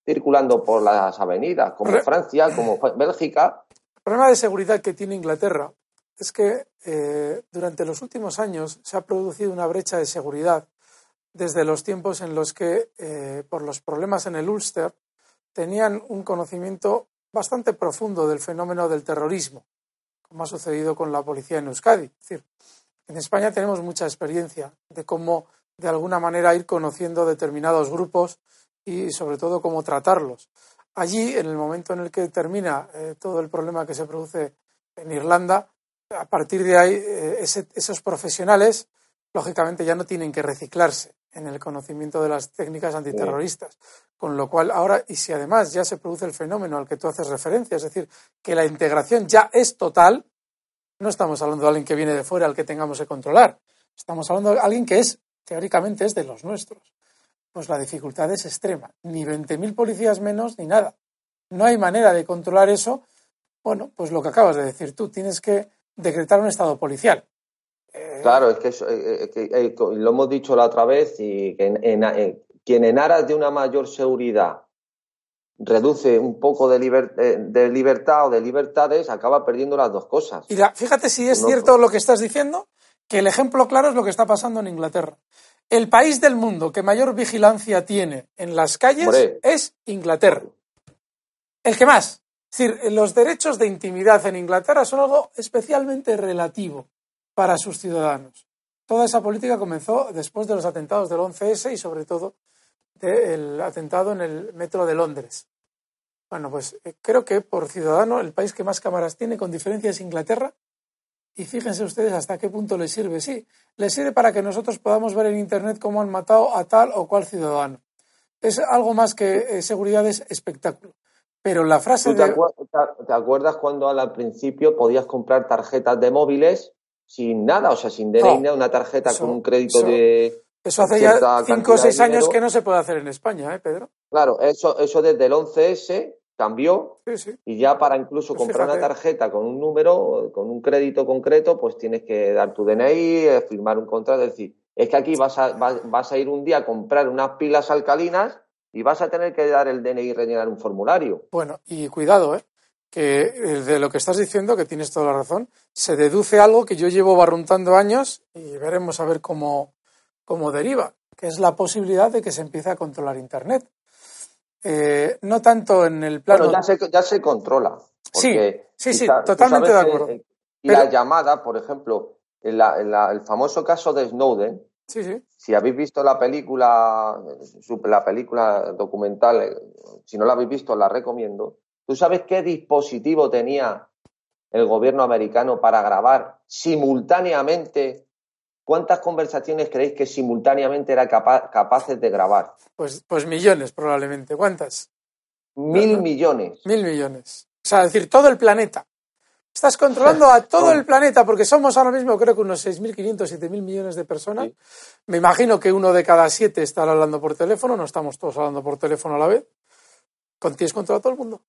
circulando por las avenidas, como Francia, como Bélgica. El problema de seguridad que tiene Inglaterra es que eh, durante los últimos años se ha producido una brecha de seguridad desde los tiempos en los que, eh, por los problemas en el Ulster, tenían un conocimiento bastante profundo del fenómeno del terrorismo, como ha sucedido con la policía en Euskadi. Es decir, en España tenemos mucha experiencia de cómo, de alguna manera, ir conociendo determinados grupos y, sobre todo, cómo tratarlos. Allí, en el momento en el que termina eh, todo el problema que se produce en Irlanda, a partir de ahí, eh, esos profesionales, lógicamente, ya no tienen que reciclarse en el conocimiento de las técnicas antiterroristas. Con lo cual, ahora, y si además ya se produce el fenómeno al que tú haces referencia, es decir, que la integración ya es total, no estamos hablando de alguien que viene de fuera al que tengamos que controlar. Estamos hablando de alguien que es, teóricamente, es de los nuestros. Pues la dificultad es extrema. Ni 20.000 policías menos, ni nada. No hay manera de controlar eso. Bueno, pues lo que acabas de decir tú, tienes que decretar un estado policial. Eh, claro, es que, eh, eh, lo hemos dicho la otra vez y que quien en aras de una mayor seguridad reduce un poco de, eh, de, libertad o de libertades, acaba perdiendo las dos cosas. Y fíjate si es cierto lo que estás diciendo, que el ejemplo claro es lo que está pasando en Inglaterra. El país del mundo que mayor vigilancia tiene en las calles es Inglaterra. El que más. Es decir, los derechos de intimidad en Inglaterra son algo especialmente relativo para sus ciudadanos. Toda esa política comenzó después de los atentados del 11S y sobre todo del atentado en el metro de Londres. Bueno, pues eh, creo que por ciudadano el país que más cámaras tiene con diferencia es Inglaterra. Y fíjense ustedes hasta qué punto les sirve. Sí, les sirve para que nosotros podamos ver en Internet cómo han matado a tal o cual ciudadano. Es algo más que eh, seguridad, es espectáculo. Pero la frase te, ¿Te acuerdas cuando al principio podías comprar tarjetas de móviles sin nada? O sea, sin DNI, una tarjeta con un crédito de eso hace ya cinco o seis años que no se puede hacer en España, ¿eh, Pedro? Claro, eso, eso desde el 11S cambió y ya para incluso pues comprar una tarjeta con un número, con un crédito concreto, pues tienes que dar tu DNI, eh, firmar un contrato. Es decir, es que aquí vas a, vas, a ir un día a comprar unas pilas alcalinas y vas a tener que dar el DNI y rellenar un formulario. Bueno, y cuidado, ¿eh? Que eh, de lo que estás diciendo, que tienes toda la razón, se deduce algo que yo llevo barruntando años y veremos a ver cómo, como deriva, que es la posibilidad de que se empiece a controlar Internet. Eh, no tanto en el plano. Bueno, ya se, ya se controla. Sí, sí, sí, totalmente de acuerdo. y la llamada, por ejemplo, en el famoso caso de Snowden, sí, sí. si habéis visto la película, la película documental, eh, si no la habéis visto, la recomiendo. ¿Tú sabes qué dispositivo tenía el gobierno americano para grabar simultáneamente ¿Cuántas conversaciones creéis que simultáneamente era capaces de grabar? Pues, pues millones probablemente. ¿Cuántas? Mil millones. Mil millones. O sea, es decir, todo el planeta. Estás controlando a todo el planeta porque somos ahora mismo creo que unos 6.500, 7.000 millones de personas. Sí. Me imagino que uno de cada siete estará hablando por teléfono, no estamos todos hablando por teléfono a la vez. Tienes control a todo el mundo.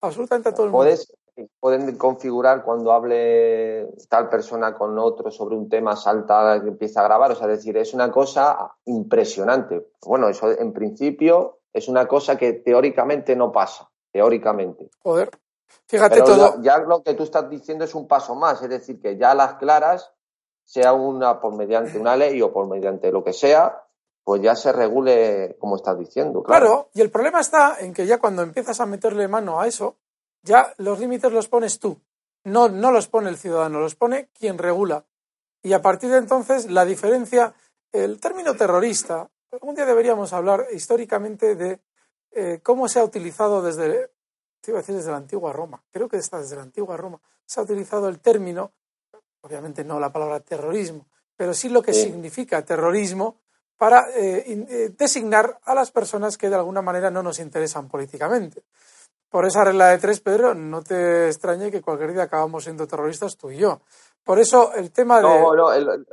Absolutamente a todo el mundo. Puedes, pueden configurar cuando hable tal persona con otro sobre un tema, salta empieza a grabar. O sea, es decir, es una cosa impresionante. Bueno, eso en principio es una cosa que teóricamente no pasa. Teóricamente. Joder. Fíjate Pero todo. ya, ya lo que tú estás diciendo es un paso más. Es decir, que ya las claras, sea una por mediante una ley o por mediante lo que sea, pues ya se regule como estás diciendo. Claro. Claro, y el problema está en que ya cuando empiezas a meterle mano a eso, ya los límites los pones tú. No, no los pone el ciudadano, los pone quien regula. Y a partir de entonces, la diferencia, el término terrorista, algún día deberíamos hablar históricamente de eh, cómo se ha utilizado desde, te iba a decir desde la antigua Roma, creo que está desde la antigua Roma, se ha utilizado el término, obviamente no la palabra terrorismo, pero sí lo que Sí. significa terrorismo para eh, eh, designar a las personas que de alguna manera no nos interesan políticamente. Por esa regla de tres, Pedro, no te extrañe que cualquier día acabamos siendo terroristas tú y yo. Por eso el tema de... No, no,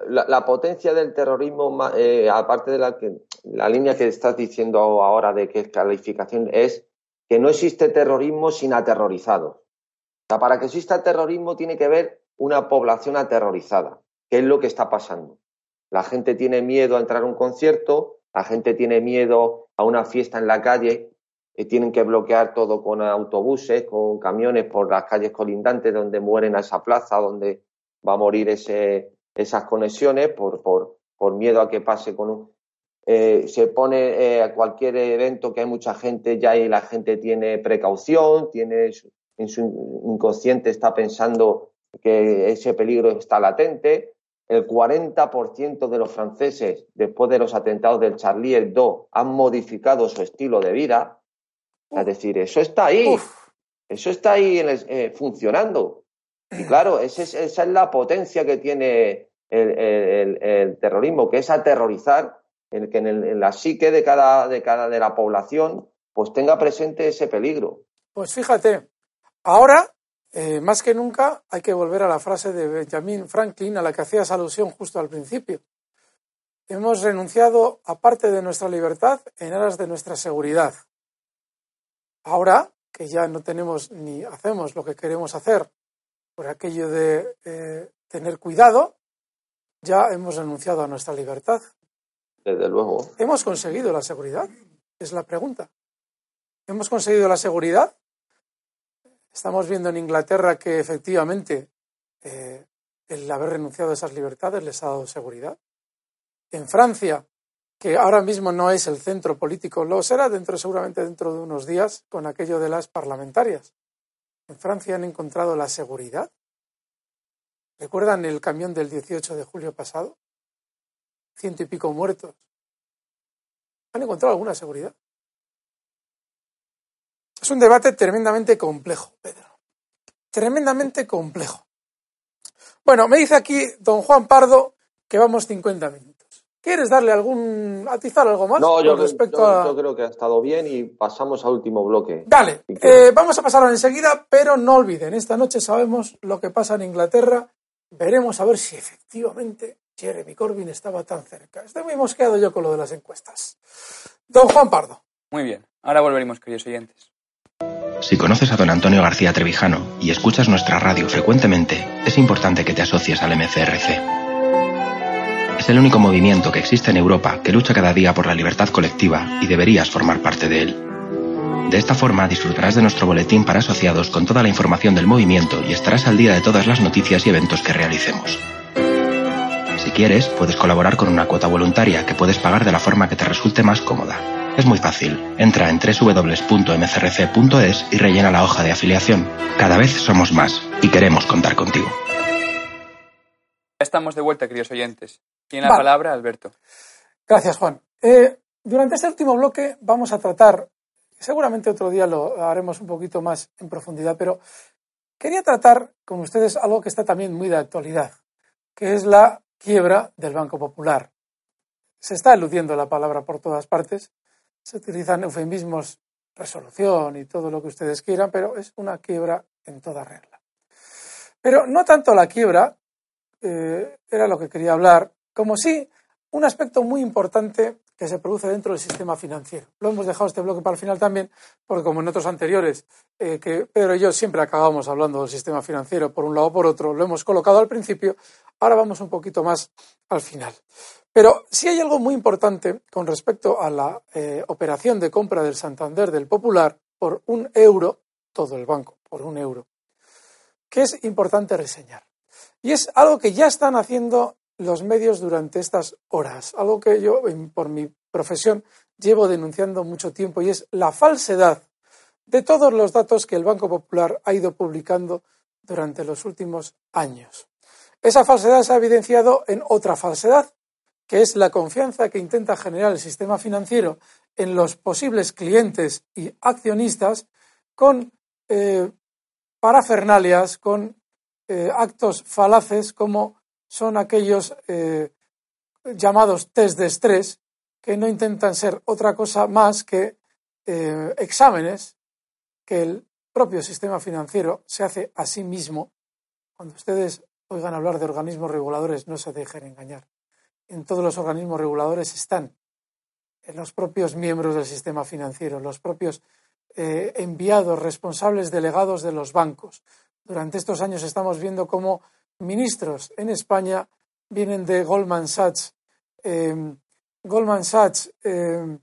la, potencia del terrorismo, eh, aparte de la, que, la línea que estás diciendo ahora de que es calificación, es que no existe terrorismo sin aterrorizados. O sea, para que exista terrorismo tiene que haber una población aterrorizada, que es lo que está pasando. La gente tiene miedo a entrar a un concierto, la gente tiene miedo a una fiesta en la calle, eh, tienen que bloquear todo con autobuses, con camiones por las calles colindantes donde mueren a esa plaza, donde va a morir ese, esas conexiones por, miedo a que pase con un... eh, se pone eh, a cualquier evento que hay mucha gente ya y la gente tiene precaución, tiene en su inconsciente está pensando que ese peligro está latente. El 40% de los franceses, después de los atentados del Charlie Hebdo, han modificado su estilo de vida. Es decir, eso está ahí. Uf, Eso está ahí en el- eh, funcionando. Y claro, ese es- esa es la potencia que tiene el, el- el- el terrorismo, que es aterrorizar, el que en, el- en la psique de cada, de cada de la población pues tenga presente ese peligro. pues fíjate, ahora, eh, más que nunca, hay que volver a la frase de Benjamin Franklin a la que hacías alusión justo al principio. Hemos renunciado a parte de nuestra libertad en aras de nuestra seguridad. Ahora que ya no tenemos ni hacemos lo que queremos hacer por aquello de eh, tener cuidado, ya hemos renunciado a nuestra libertad. Desde luego. ¿Hemos conseguido la seguridad? Es la pregunta. ¿Hemos conseguido la seguridad? Estamos viendo en Inglaterra que efectivamente eh, el haber renunciado a esas libertades les ha dado seguridad. En Francia, que ahora mismo no es el centro político, lo será dentro, seguramente dentro de unos días, con aquello de las parlamentarias. En Francia han encontrado la seguridad. ¿Recuerdan el camión del 18 de julio pasado? Ciento y pico muertos. ¿Han encontrado alguna seguridad? Es un debate tremendamente complejo, Pedro. Tremendamente complejo. Bueno, me dice aquí don Juan Pardo que vamos 50 minutos. ¿Quieres darle algún, atizar algo más No, yo, respecto yo- a... yo creo que ha estado bien y pasamos al último bloque. Dale, eh, vamos a pasarlo enseguida, pero no olviden, esta noche sabemos lo que pasa en Inglaterra. Veremos a ver si efectivamente Jeremy Corbyn estaba tan cerca. Estoy muy mosqueado yo con lo de las encuestas. Don Juan Pardo. Muy bien, ahora volveremos, queridos oyentes. Si conoces a don Antonio García Trevijano y escuchas nuestra radio frecuentemente, es importante que te asocies al MCRC. Es el único movimiento que existe en Europa que lucha cada día por la libertad colectiva y deberías formar parte de él. De esta forma disfrutarás de nuestro boletín para asociados con toda la información del movimiento y estarás al día de todas las noticias y eventos que realicemos. Si quieres, puedes colaborar con una cuota voluntaria que puedes pagar de la forma que te resulte más cómoda. Es muy fácil. Entra en www.mcrc.es y rellena la hoja de afiliación. Cada vez somos más y queremos contar contigo. Ya estamos de vuelta, queridos oyentes. Tiene la Vale. palabra Alberto. Gracias, Juan. Eh, durante este último bloque vamos a tratar, seguramente otro día lo haremos un poquito más en profundidad, pero quería tratar con ustedes algo que está también muy de actualidad, que es la quiebra del Banco Popular. Se está eludiendo la palabra por todas partes, se utilizan eufemismos resolución y todo lo que ustedes quieran, pero es una quiebra en toda regla. Pero no tanto la quiebra, eh, era lo que quería hablar, como sí un aspecto muy importante que se produce dentro del sistema financiero. Lo hemos dejado este bloque para el final también, porque como en otros anteriores, eh, que Pedro y yo siempre acabamos hablando del sistema financiero por un lado o por otro, lo hemos colocado al principio, ahora vamos un poquito más al final. Pero sí hay algo muy importante con respecto a la eh, operación de compra del Santander del Popular por un euro, todo el banco, por un euro, que es importante reseñar. Y es algo que ya están haciendo los medios durante estas horas, algo que yo, por mi profesión, llevo denunciando mucho tiempo y es la falsedad de todos los datos que el Banco Popular ha ido publicando durante los últimos años. Esa falsedad se ha evidenciado en otra falsedad, que es la confianza que intenta generar el sistema financiero en los posibles clientes y accionistas con eh, parafernalias, con eh, actos falaces como son aquellos eh, llamados test de estrés que no intentan ser otra cosa más que eh, exámenes que el propio sistema financiero se hace a sí mismo. Cuando ustedes oigan hablar de organismos reguladores, no se dejen engañar. En todos los organismos reguladores están los propios miembros del sistema financiero, los propios eh, enviados, responsables, delegados de los bancos. Durante estos años estamos viendo cómo ministros en España vienen de Goldman Sachs. Em, Goldman Sachs em,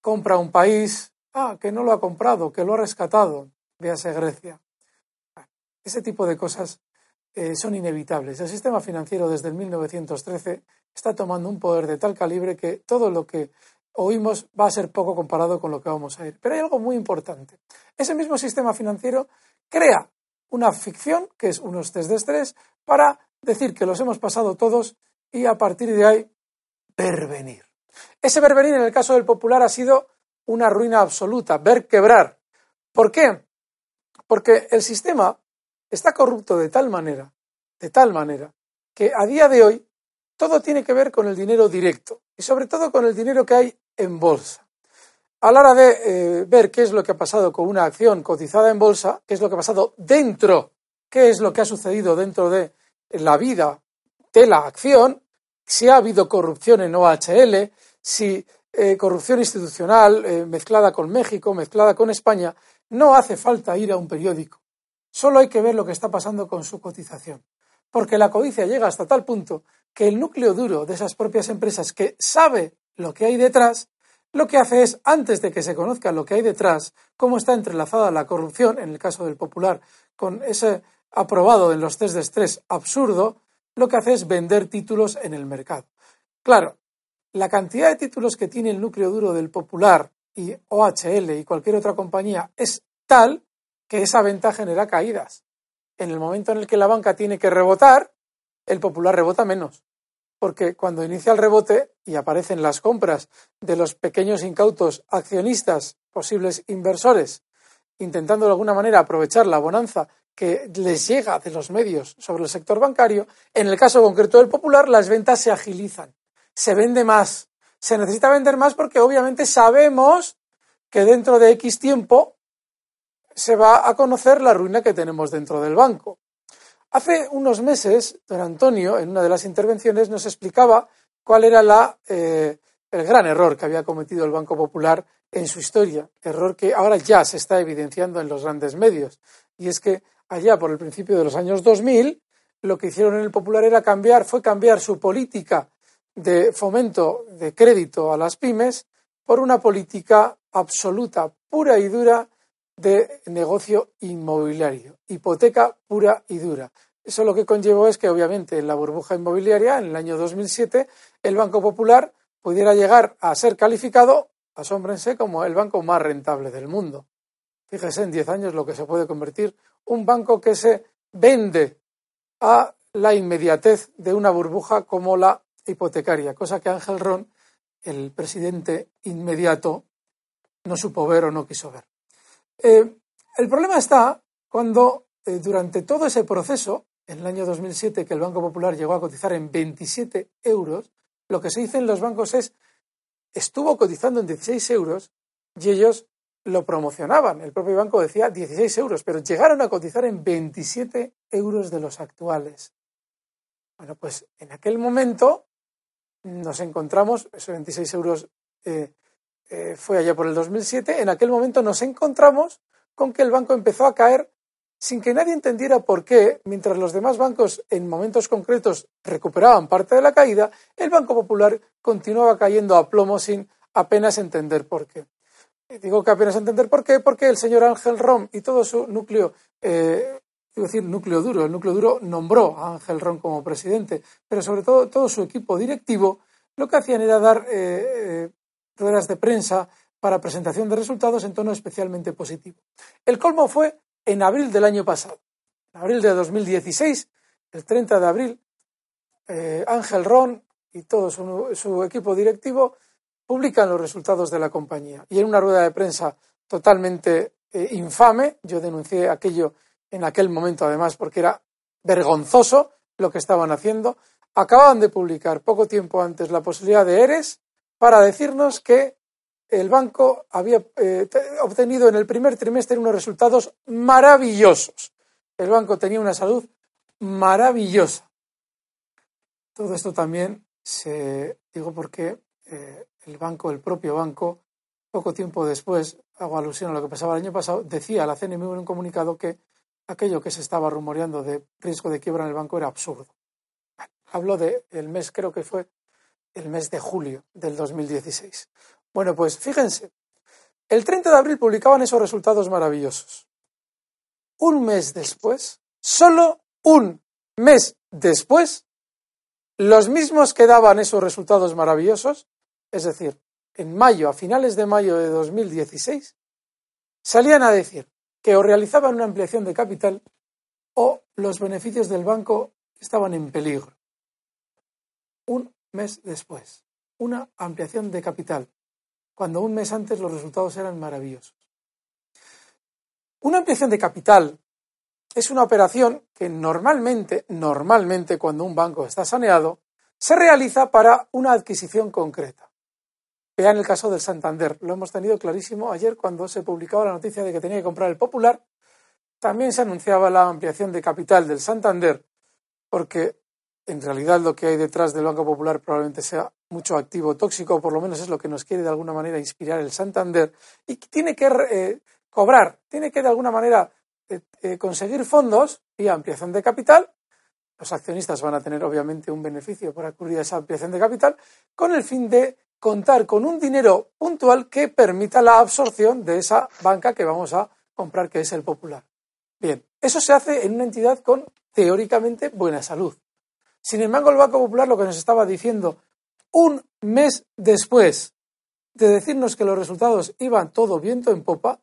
compra un país, ah, que no lo ha comprado, que lo ha rescatado, véase Grecia. Ese tipo de cosas eh, son inevitables. El sistema financiero desde el 1913 está tomando un poder de tal calibre que todo lo que oímos va a ser poco comparado con lo que vamos a ir. Pero hay algo muy importante. Ese mismo sistema financiero crea una ficción, que es unos test de estrés, para decir que los hemos pasado todos y a partir de ahí pervenir. Ese pervenir en el caso del popular ha sido una ruina absoluta, ver quebrar. ¿Por qué? Porque el sistema está corrupto de tal manera, de tal manera, que a día de hoy todo tiene que ver con el dinero directo y sobre todo con el dinero que hay en bolsa a la hora de eh, ver qué es lo que ha pasado con una acción cotizada en bolsa, qué es lo que ha pasado dentro, qué es lo que ha sucedido dentro de la vida de la acción, si ha habido corrupción en OHL, si eh, corrupción institucional eh, mezclada con México, mezclada con España, no hace falta ir a un periódico. Solo hay que ver lo que está pasando con su cotización. Porque la codicia llega hasta tal punto que el núcleo duro de esas propias empresas que sabe lo que hay detrás lo que hace es, antes de que se conozca lo que hay detrás, cómo está entrelazada la corrupción, en el caso del Popular, con ese aprobado en los test de estrés absurdo, lo que hace es vender títulos en el mercado. Claro, la cantidad de títulos que tiene el núcleo duro del Popular y OHL y cualquier otra compañía es tal que esa venta genera caídas. En el momento en el que la banca tiene que rebotar, el Popular rebota menos porque cuando inicia el rebote y aparecen las compras de los pequeños incautos accionistas, posibles inversores, intentando de alguna manera aprovechar la bonanza que les llega de los medios sobre el sector bancario, en el caso concreto del Popular, las ventas se agilizan, se vende más. Se necesita vender más porque obviamente sabemos que dentro de X tiempo se va a conocer la ruina que tenemos dentro del banco. Hace unos meses, don Antonio, en una de las intervenciones, nos explicaba cuál era eh, el gran error que había cometido el Banco Popular en su historia, error que ahora ya se está evidenciando en los grandes medios. Y es que allá por el principio de los años 2000, lo que hicieron en el Popular era cambiar, fue cambiar su política de fomento de crédito a las pymes por una política absoluta, pura y dura de negocio inmobiliario, hipoteca pura y dura. Eso lo que conllevó es que, obviamente, en la burbuja inmobiliaria, en el año 2007, el Banco Popular pudiera llegar a ser calificado, asómbrense, como el banco más rentable del mundo. Fíjese en 10 años lo que se puede convertir un banco que se vende a la inmediatez de una burbuja como la hipotecaria, cosa que Ángel Ron, el presidente inmediato, no supo ver o no quiso ver. Eh, el problema está cuando eh, durante todo ese proceso, en el año 2007, que el Banco Popular llegó a cotizar en 27 euros, lo que se dice en los bancos es, estuvo cotizando en 16 euros y ellos lo promocionaban. El propio banco decía 16 euros, pero llegaron a cotizar en 27 euros de los actuales. Bueno, pues en aquel momento nos encontramos, esos 26 euros eh, eh, fue allá por el 2007, en aquel momento nos encontramos con que el banco empezó a caer sin que nadie entendiera por qué, mientras los demás bancos en momentos concretos recuperaban parte de la caída, el Banco Popular continuaba cayendo a plomo sin apenas entender por qué. Digo que apenas entender por qué, porque el señor Ángel Rom y todo su núcleo, eh, decir núcleo duro, el núcleo duro nombró a Ángel Rom como presidente, pero sobre todo todo su equipo directivo lo que hacían era dar eh, eh, ruedas de prensa para presentación de resultados en tono especialmente positivo. El colmo fue en abril del año pasado. En abril de 2016, el 30 de abril, eh, Ángel Ron y todo su, equipo directivo publican los resultados de la compañía. Y en una rueda de prensa totalmente eh, infame, yo denuncié aquello en aquel momento además porque era vergonzoso lo que estaban haciendo, acababan de publicar poco tiempo antes la posibilidad de ERES para decirnos que el banco había eh, obtenido en el primer trimestre unos resultados maravillosos. El banco tenía una salud maravillosa. Todo esto también se digo porque eh, el banco, el propio banco, poco tiempo después, hago alusión a lo que pasaba el año pasado, decía a la CNMV en un comunicado que aquello que se estaba rumoreando de riesgo de quiebra en el banco era absurdo. Hablo del mes, creo que fue el mes de julio del 2016. Bueno, pues fíjense, el 30 de abril publicaban esos resultados maravillosos. Un mes después, solo un mes después, los mismos que daban esos resultados maravillosos, es decir, en mayo, a finales de mayo de 2016, salían a decir que o realizaban una ampliación de capital o los beneficios del banco estaban en peligro. Un mes después, una ampliación de capital cuando un mes antes los resultados eran maravillosos. Una ampliación de capital es una operación que normalmente, normalmente cuando un banco está saneado, se realiza para una adquisición concreta. Vean el caso del Santander. Lo hemos tenido clarísimo ayer cuando se publicaba la noticia de que tenía que comprar el Popular. También se anunciaba la ampliación de capital del Santander, porque en realidad lo que hay detrás del Banco Popular probablemente sea mucho activo tóxico, o por lo menos es lo que nos quiere de alguna manera inspirar el Santander, y tiene que eh, cobrar, tiene que de alguna manera eh, eh, conseguir fondos y ampliación de capital. Los accionistas van a tener obviamente un beneficio por acudir a esa ampliación de capital, con el fin de contar con un dinero puntual que permita la absorción de esa banca que vamos a comprar, que es el Popular. Bien, eso se hace en una entidad con teóricamente buena salud. Sin embargo, el Banco Popular lo que nos estaba diciendo un mes después de decirnos que los resultados iban todo viento en popa,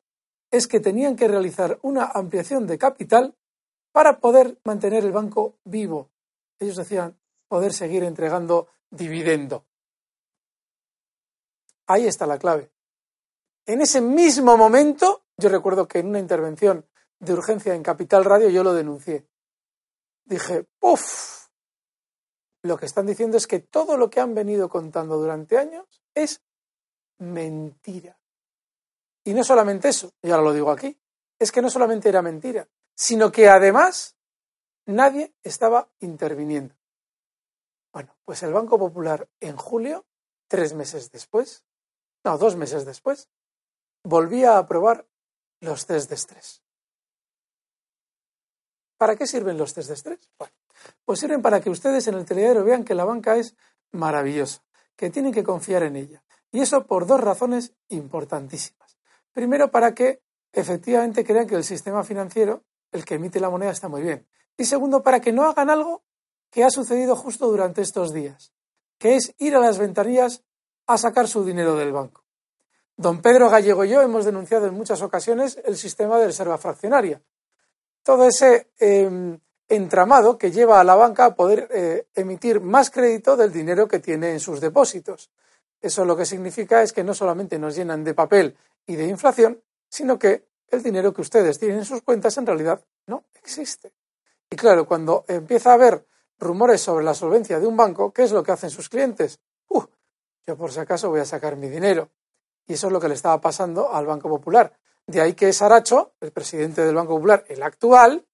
es que tenían que realizar una ampliación de capital para poder mantener el banco vivo. Ellos decían poder seguir entregando dividendo. Ahí está la clave. En ese mismo momento, yo recuerdo que en una intervención de urgencia en Capital Radio yo lo denuncié. Dije, ¡puf! Lo que están diciendo es que todo lo que han venido contando durante años es mentira. Y no solamente eso, y ahora lo digo aquí, es que no solamente era mentira, sino que además nadie estaba interviniendo. Bueno, pues el Banco Popular en julio, tres meses después, no, dos meses después, volvía a aprobar los test de estrés. ¿Para qué sirven los test de estrés? Bueno, pues sirven para que ustedes en el telediario vean que la banca es maravillosa, que tienen que confiar en ella. Y eso por dos razones importantísimas. Primero, para que efectivamente crean que el sistema financiero, el que emite la moneda, está muy bien. Y segundo, para que no hagan algo que ha sucedido justo durante estos días, que es ir a las ventanillas a sacar su dinero del banco. Don Pedro Gallego y yo hemos denunciado en muchas ocasiones el sistema de reserva fraccionaria. Todo ese em, entramado que lleva a la banca a poder eh, emitir más crédito del dinero que tiene en sus depósitos. Eso lo que significa es que no solamente nos llenan de papel y de inflación, sino que el dinero que ustedes tienen en sus cuentas en realidad no existe. Y claro, cuando empieza a haber rumores sobre la solvencia de un banco, ¿qué es lo que hacen sus clientes? Uh, yo por si acaso voy a sacar mi dinero. Y eso es lo que le estaba pasando al Banco Popular. De ahí que Saracho, el presidente del Banco Popular, el actual,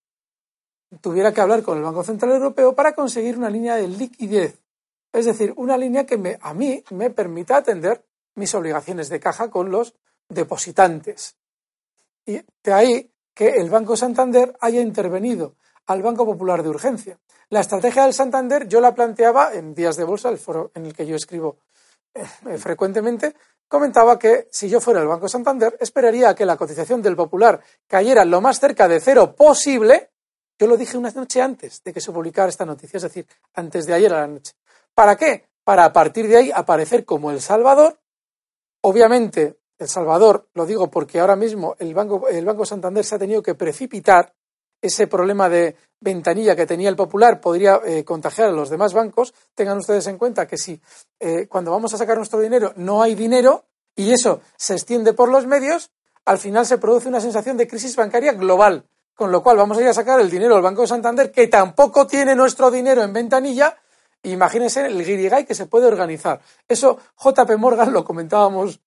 tuviera que hablar con el Banco Central Europeo para conseguir una línea de liquidez. Es decir, una línea que a mí me permita atender mis obligaciones de caja con los depositantes. Y de ahí que el Banco Santander haya intervenido al Banco Popular de urgencia. La estrategia del Santander yo la planteaba en Días de Bolsa, el foro en el que yo escribo frecuentemente, comentaba que si yo fuera el Banco Santander esperaría a que la cotización del Popular cayera lo más cerca de cero posible. Yo lo dije una noche antes de que se publicara esta noticia, es decir, antes de ayer a la noche. ¿Para qué? Para a partir de ahí aparecer como El Salvador. Obviamente, El Salvador, lo digo porque ahora mismo el Banco, el Banco Santander se ha tenido que precipitar ese problema de ventanilla que tenía el Popular podría eh, contagiar a los demás bancos, tengan ustedes en cuenta que si eh, cuando vamos a sacar nuestro dinero no hay dinero y eso se extiende por los medios, al final se produce una sensación de crisis bancaria global, con lo cual vamos a ir a sacar el dinero del Banco de Santander, que tampoco tiene nuestro dinero en ventanilla, imagínense el guirigay que se puede organizar. Eso JP Morgan lo comentábamos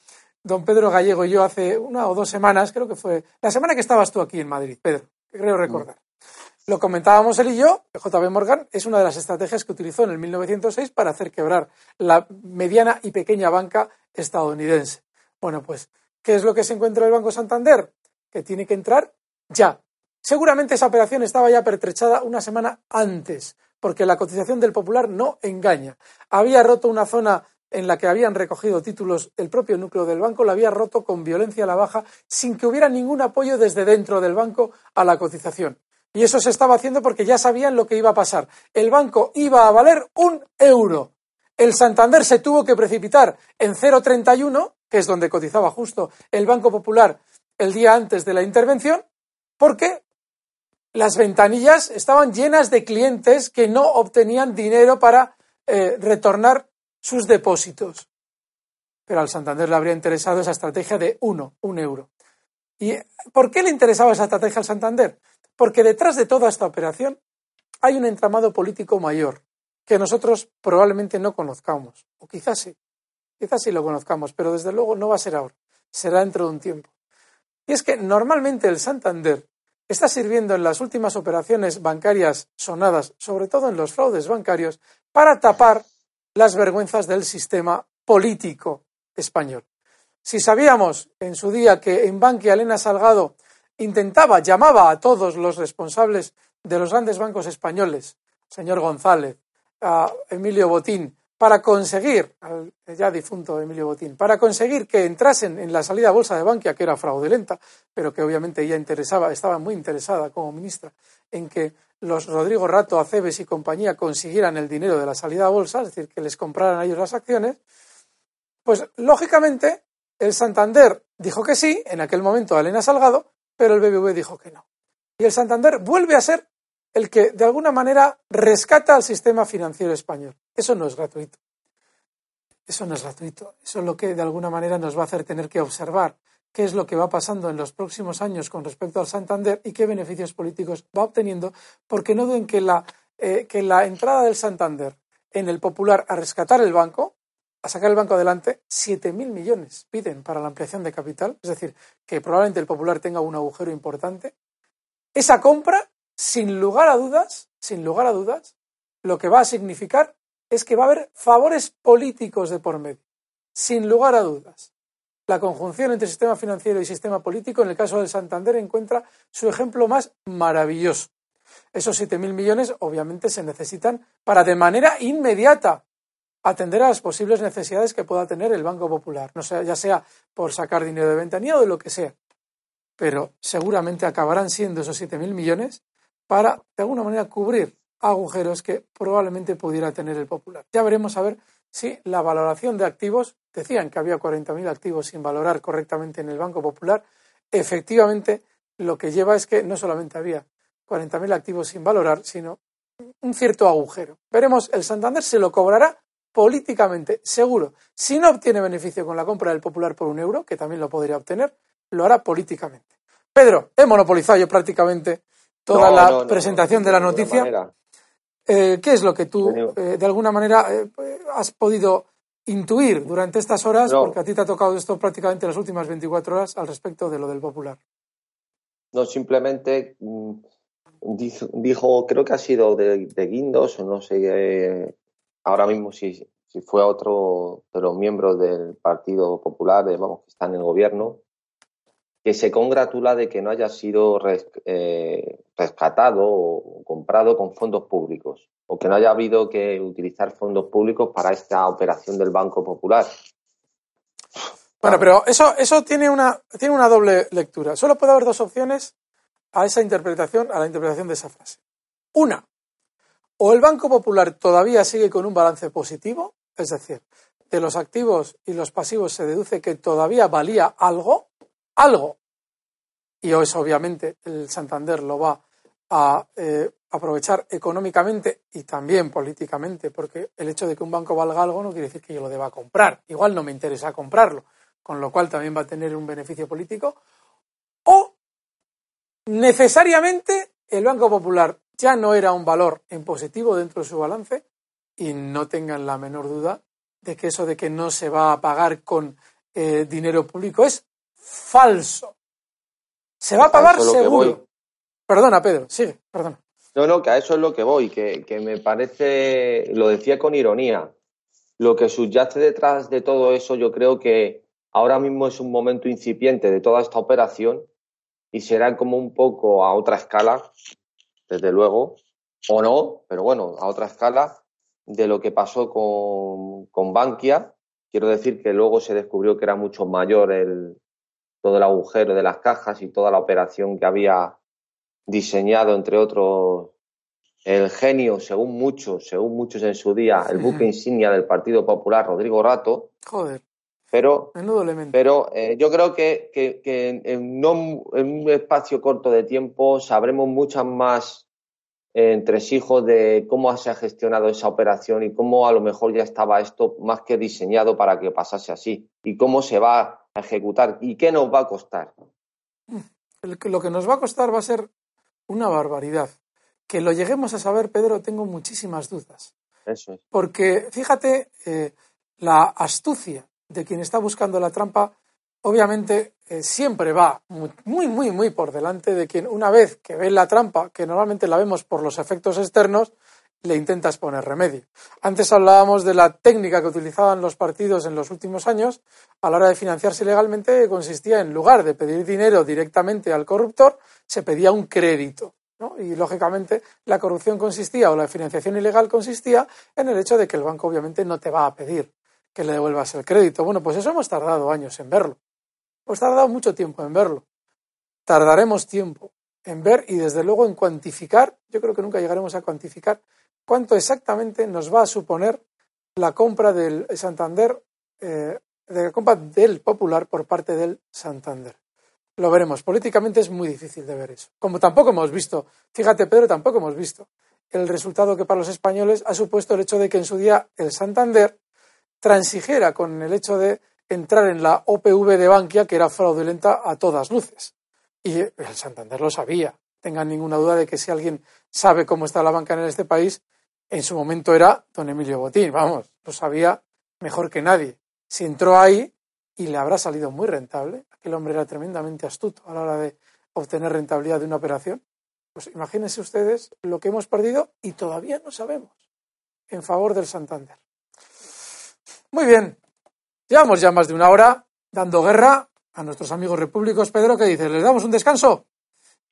don Pedro Gallego y yo hace una o dos semanas, creo que fue la semana que estabas tú aquí en Madrid, Pedro creo recordar. Lo comentábamos él y yo, JB Morgan es una de las estrategias que utilizó en el 1906 para hacer quebrar la mediana y pequeña banca estadounidense. Bueno, pues, ¿qué es lo que se encuentra el Banco Santander? Que tiene que entrar ya. Seguramente esa operación estaba ya pertrechada una semana antes, porque la cotización del Popular no engaña. Había roto una zona en la que habían recogido títulos el propio núcleo del banco, la había roto con violencia a la baja sin que hubiera ningún apoyo desde dentro del banco a la cotización. Y eso se estaba haciendo porque ya sabían lo que iba a pasar. El banco iba a valer un euro. El Santander se tuvo que precipitar en 0,31, que es donde cotizaba justo el Banco Popular el día antes de la intervención, porque las ventanillas estaban llenas de clientes que no obtenían dinero para eh, retornar sus depósitos. Pero al Santander le habría interesado esa estrategia de uno, un euro. ¿Y por qué le interesaba esa estrategia al Santander? Porque detrás de toda esta operación hay un entramado político mayor que nosotros probablemente no conozcamos, o quizás sí, quizás sí lo conozcamos, pero desde luego no va a ser ahora, será dentro de un tiempo. Y es que normalmente el Santander está sirviendo en las últimas operaciones bancarias sonadas, sobre todo en los fraudes bancarios, para tapar las vergüenzas del sistema político español. Si sabíamos en su día que en Bankia Elena Salgado intentaba, llamaba a todos los responsables de los grandes bancos españoles, señor González, a Emilio Botín, para conseguir, al ya difunto Emilio Botín, para conseguir que entrasen en la salida a bolsa de Bankia, que era fraudulenta, pero que obviamente ella interesaba, estaba muy interesada como ministra en que los Rodrigo Rato, Acebes y compañía consiguieran el dinero de la salida a bolsa, es decir, que les compraran a ellos las acciones, pues lógicamente el Santander dijo que sí, en aquel momento a Elena Salgado, pero el BBV dijo que no. Y el Santander vuelve a ser el que de alguna manera rescata al sistema financiero español. Eso no es gratuito. Eso no es gratuito. Eso es lo que de alguna manera nos va a hacer tener que observar qué es lo que va pasando en los próximos años con respecto al Santander y qué beneficios políticos va obteniendo, porque no duden que la, eh, que la entrada del Santander en el Popular a rescatar el banco, a sacar el banco adelante, 7.000 millones piden para la ampliación de capital, es decir, que probablemente el Popular tenga un agujero importante. Esa compra, sin lugar a dudas, sin lugar a dudas, lo que va a significar es que va a haber favores políticos de por medio, sin lugar a dudas. La conjunción entre sistema financiero y sistema político, en el caso del Santander, encuentra su ejemplo más maravilloso. Esos 7.000 millones obviamente se necesitan para de manera inmediata atender a las posibles necesidades que pueda tener el Banco Popular, no sea, ya sea por sacar dinero de ventanilla o de lo que sea. Pero seguramente acabarán siendo esos 7.000 millones para, de alguna manera, cubrir agujeros que probablemente pudiera tener el Popular. Ya veremos a ver si la valoración de activos decían que había 40.000 activos sin valorar correctamente en el Banco Popular, efectivamente lo que lleva es que no solamente había 40.000 activos sin valorar, sino un cierto agujero. Veremos, el Santander se lo cobrará políticamente, seguro. Si no obtiene beneficio con la compra del Popular por un euro, que también lo podría obtener, lo hará políticamente. Pedro, he monopolizado yo prácticamente toda la presentación de la noticia. Eh, ¿Qué es lo que tú, eh, de alguna manera, eh, has podido intuir durante estas horas, porque a ti te ha tocado esto prácticamente las últimas 24 horas, al respecto de lo del Popular? No, simplemente mm, dijo, creo que ha sido de, Guindos, o no sé ahora mismo si, si fue otro de los miembros del Partido Popular, vamos, que está en el gobierno, que se congratula de que no haya sido eh, rescatado o comprado con fondos públicos o que no haya habido que utilizar fondos públicos para esta operación del Banco Popular. Bueno, pero eso, eso tiene, una, tiene una doble lectura. Solo puede haber dos opciones a esa interpretación, a la interpretación de esa frase. Una, o el Banco Popular todavía sigue con un balance positivo, es decir, de los activos y los pasivos se deduce que todavía valía algo, algo, y eso obviamente el Santander lo va a eh, aprovechar económicamente y también políticamente, porque el hecho de que un banco valga algo no quiere decir que yo lo deba comprar. Igual no me interesa comprarlo, con lo cual también va a tener un beneficio político. O necesariamente el Banco Popular ya no era un valor en positivo dentro de su balance y no tengan la menor duda de que eso de que no se va a pagar con eh, dinero público es falso. Se va a pagar seguro. Perdona, Pedro, sigue, perdona. No, no, que a eso es lo que voy, que, que me parece, lo decía con ironía, lo que subyace detrás de todo eso, yo creo que ahora mismo es un momento incipiente de toda esta operación y será como un poco a otra escala, desde luego, o no, pero bueno, a otra escala de lo que pasó con, con Bankia. Quiero decir que luego se descubrió que era mucho mayor el, todo el agujero de las cajas y toda la operación que había diseñado, entre otros, el genio, según muchos, según muchos en su día, el buque insignia del Partido Popular, Rodrigo Rato. Joder. Pero, pero eh, yo creo que, en, un espacio corto de tiempo sabremos muchas más eh, entresijos de cómo se ha gestionado esa operación y cómo a lo mejor ya estaba esto más que diseñado para que pasase así y cómo se va a ejecutar y qué nos va a costar. Lo que nos va a costar va a ser una barbaridad. Que lo lleguemos a saber, Pedro, tengo muchísimas dudas. Eso es. Porque fíjate, eh, la astucia de quien está buscando la trampa, obviamente eh, siempre va muy, muy, muy por delante de quien una vez que ve la trampa, que normalmente la vemos por los efectos externos, le intentas poner remedio. Antes hablábamos de la técnica que utilizaban los partidos en los últimos años a la hora de financiarse ilegalmente, que consistía en lugar de pedir dinero directamente al corruptor, se pedía un crédito. Y lógicamente la corrupción consistía o la financiación ilegal consistía en el hecho de que el banco obviamente no te va a pedir que le devuelvas el crédito. Bueno, pues eso hemos tardado años en verlo. Hemos tardado mucho tiempo en verlo. Tardaremos tiempo en ver y desde luego en cuantificar. Yo creo que nunca llegaremos a cuantificar cuánto exactamente nos va a suponer la compra del Santander, eh, de la compra del Popular por parte del Santander. Lo veremos. Políticamente es muy difícil de ver eso. Como tampoco hemos visto, fíjate Pedro, tampoco hemos visto el resultado que para los españoles ha supuesto el hecho de que en su día el Santander transigiera con el hecho de entrar en la OPV de Bankia, que era fraudulenta a todas luces. Y el Santander lo sabía. Tengan ninguna duda de que si alguien sabe cómo está la banca en este país, en su momento era don Emilio Botín, vamos, lo sabía mejor que nadie. Si entró ahí y le habrá salido muy rentable, aquel hombre era tremendamente astuto a la hora de obtener rentabilidad de una operación, pues imagínense ustedes lo que hemos perdido y todavía no sabemos en favor del Santander. Muy bien, llevamos ya más de una hora dando guerra a nuestros amigos repúblicos. Pedro, ¿qué dices? ¿Les damos un descanso?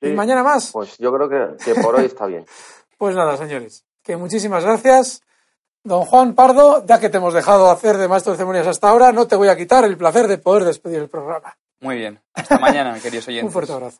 ¿Y mañana más? Pues yo creo que, que por hoy está bien. <laughs> pues nada, señores que muchísimas gracias. Don Juan Pardo, ya que te hemos dejado hacer de maestro de ceremonias hasta ahora, no te voy a quitar el placer de poder despedir el programa. Muy bien. Hasta mañana, <laughs> queridos oyentes. Un fuerte abrazo.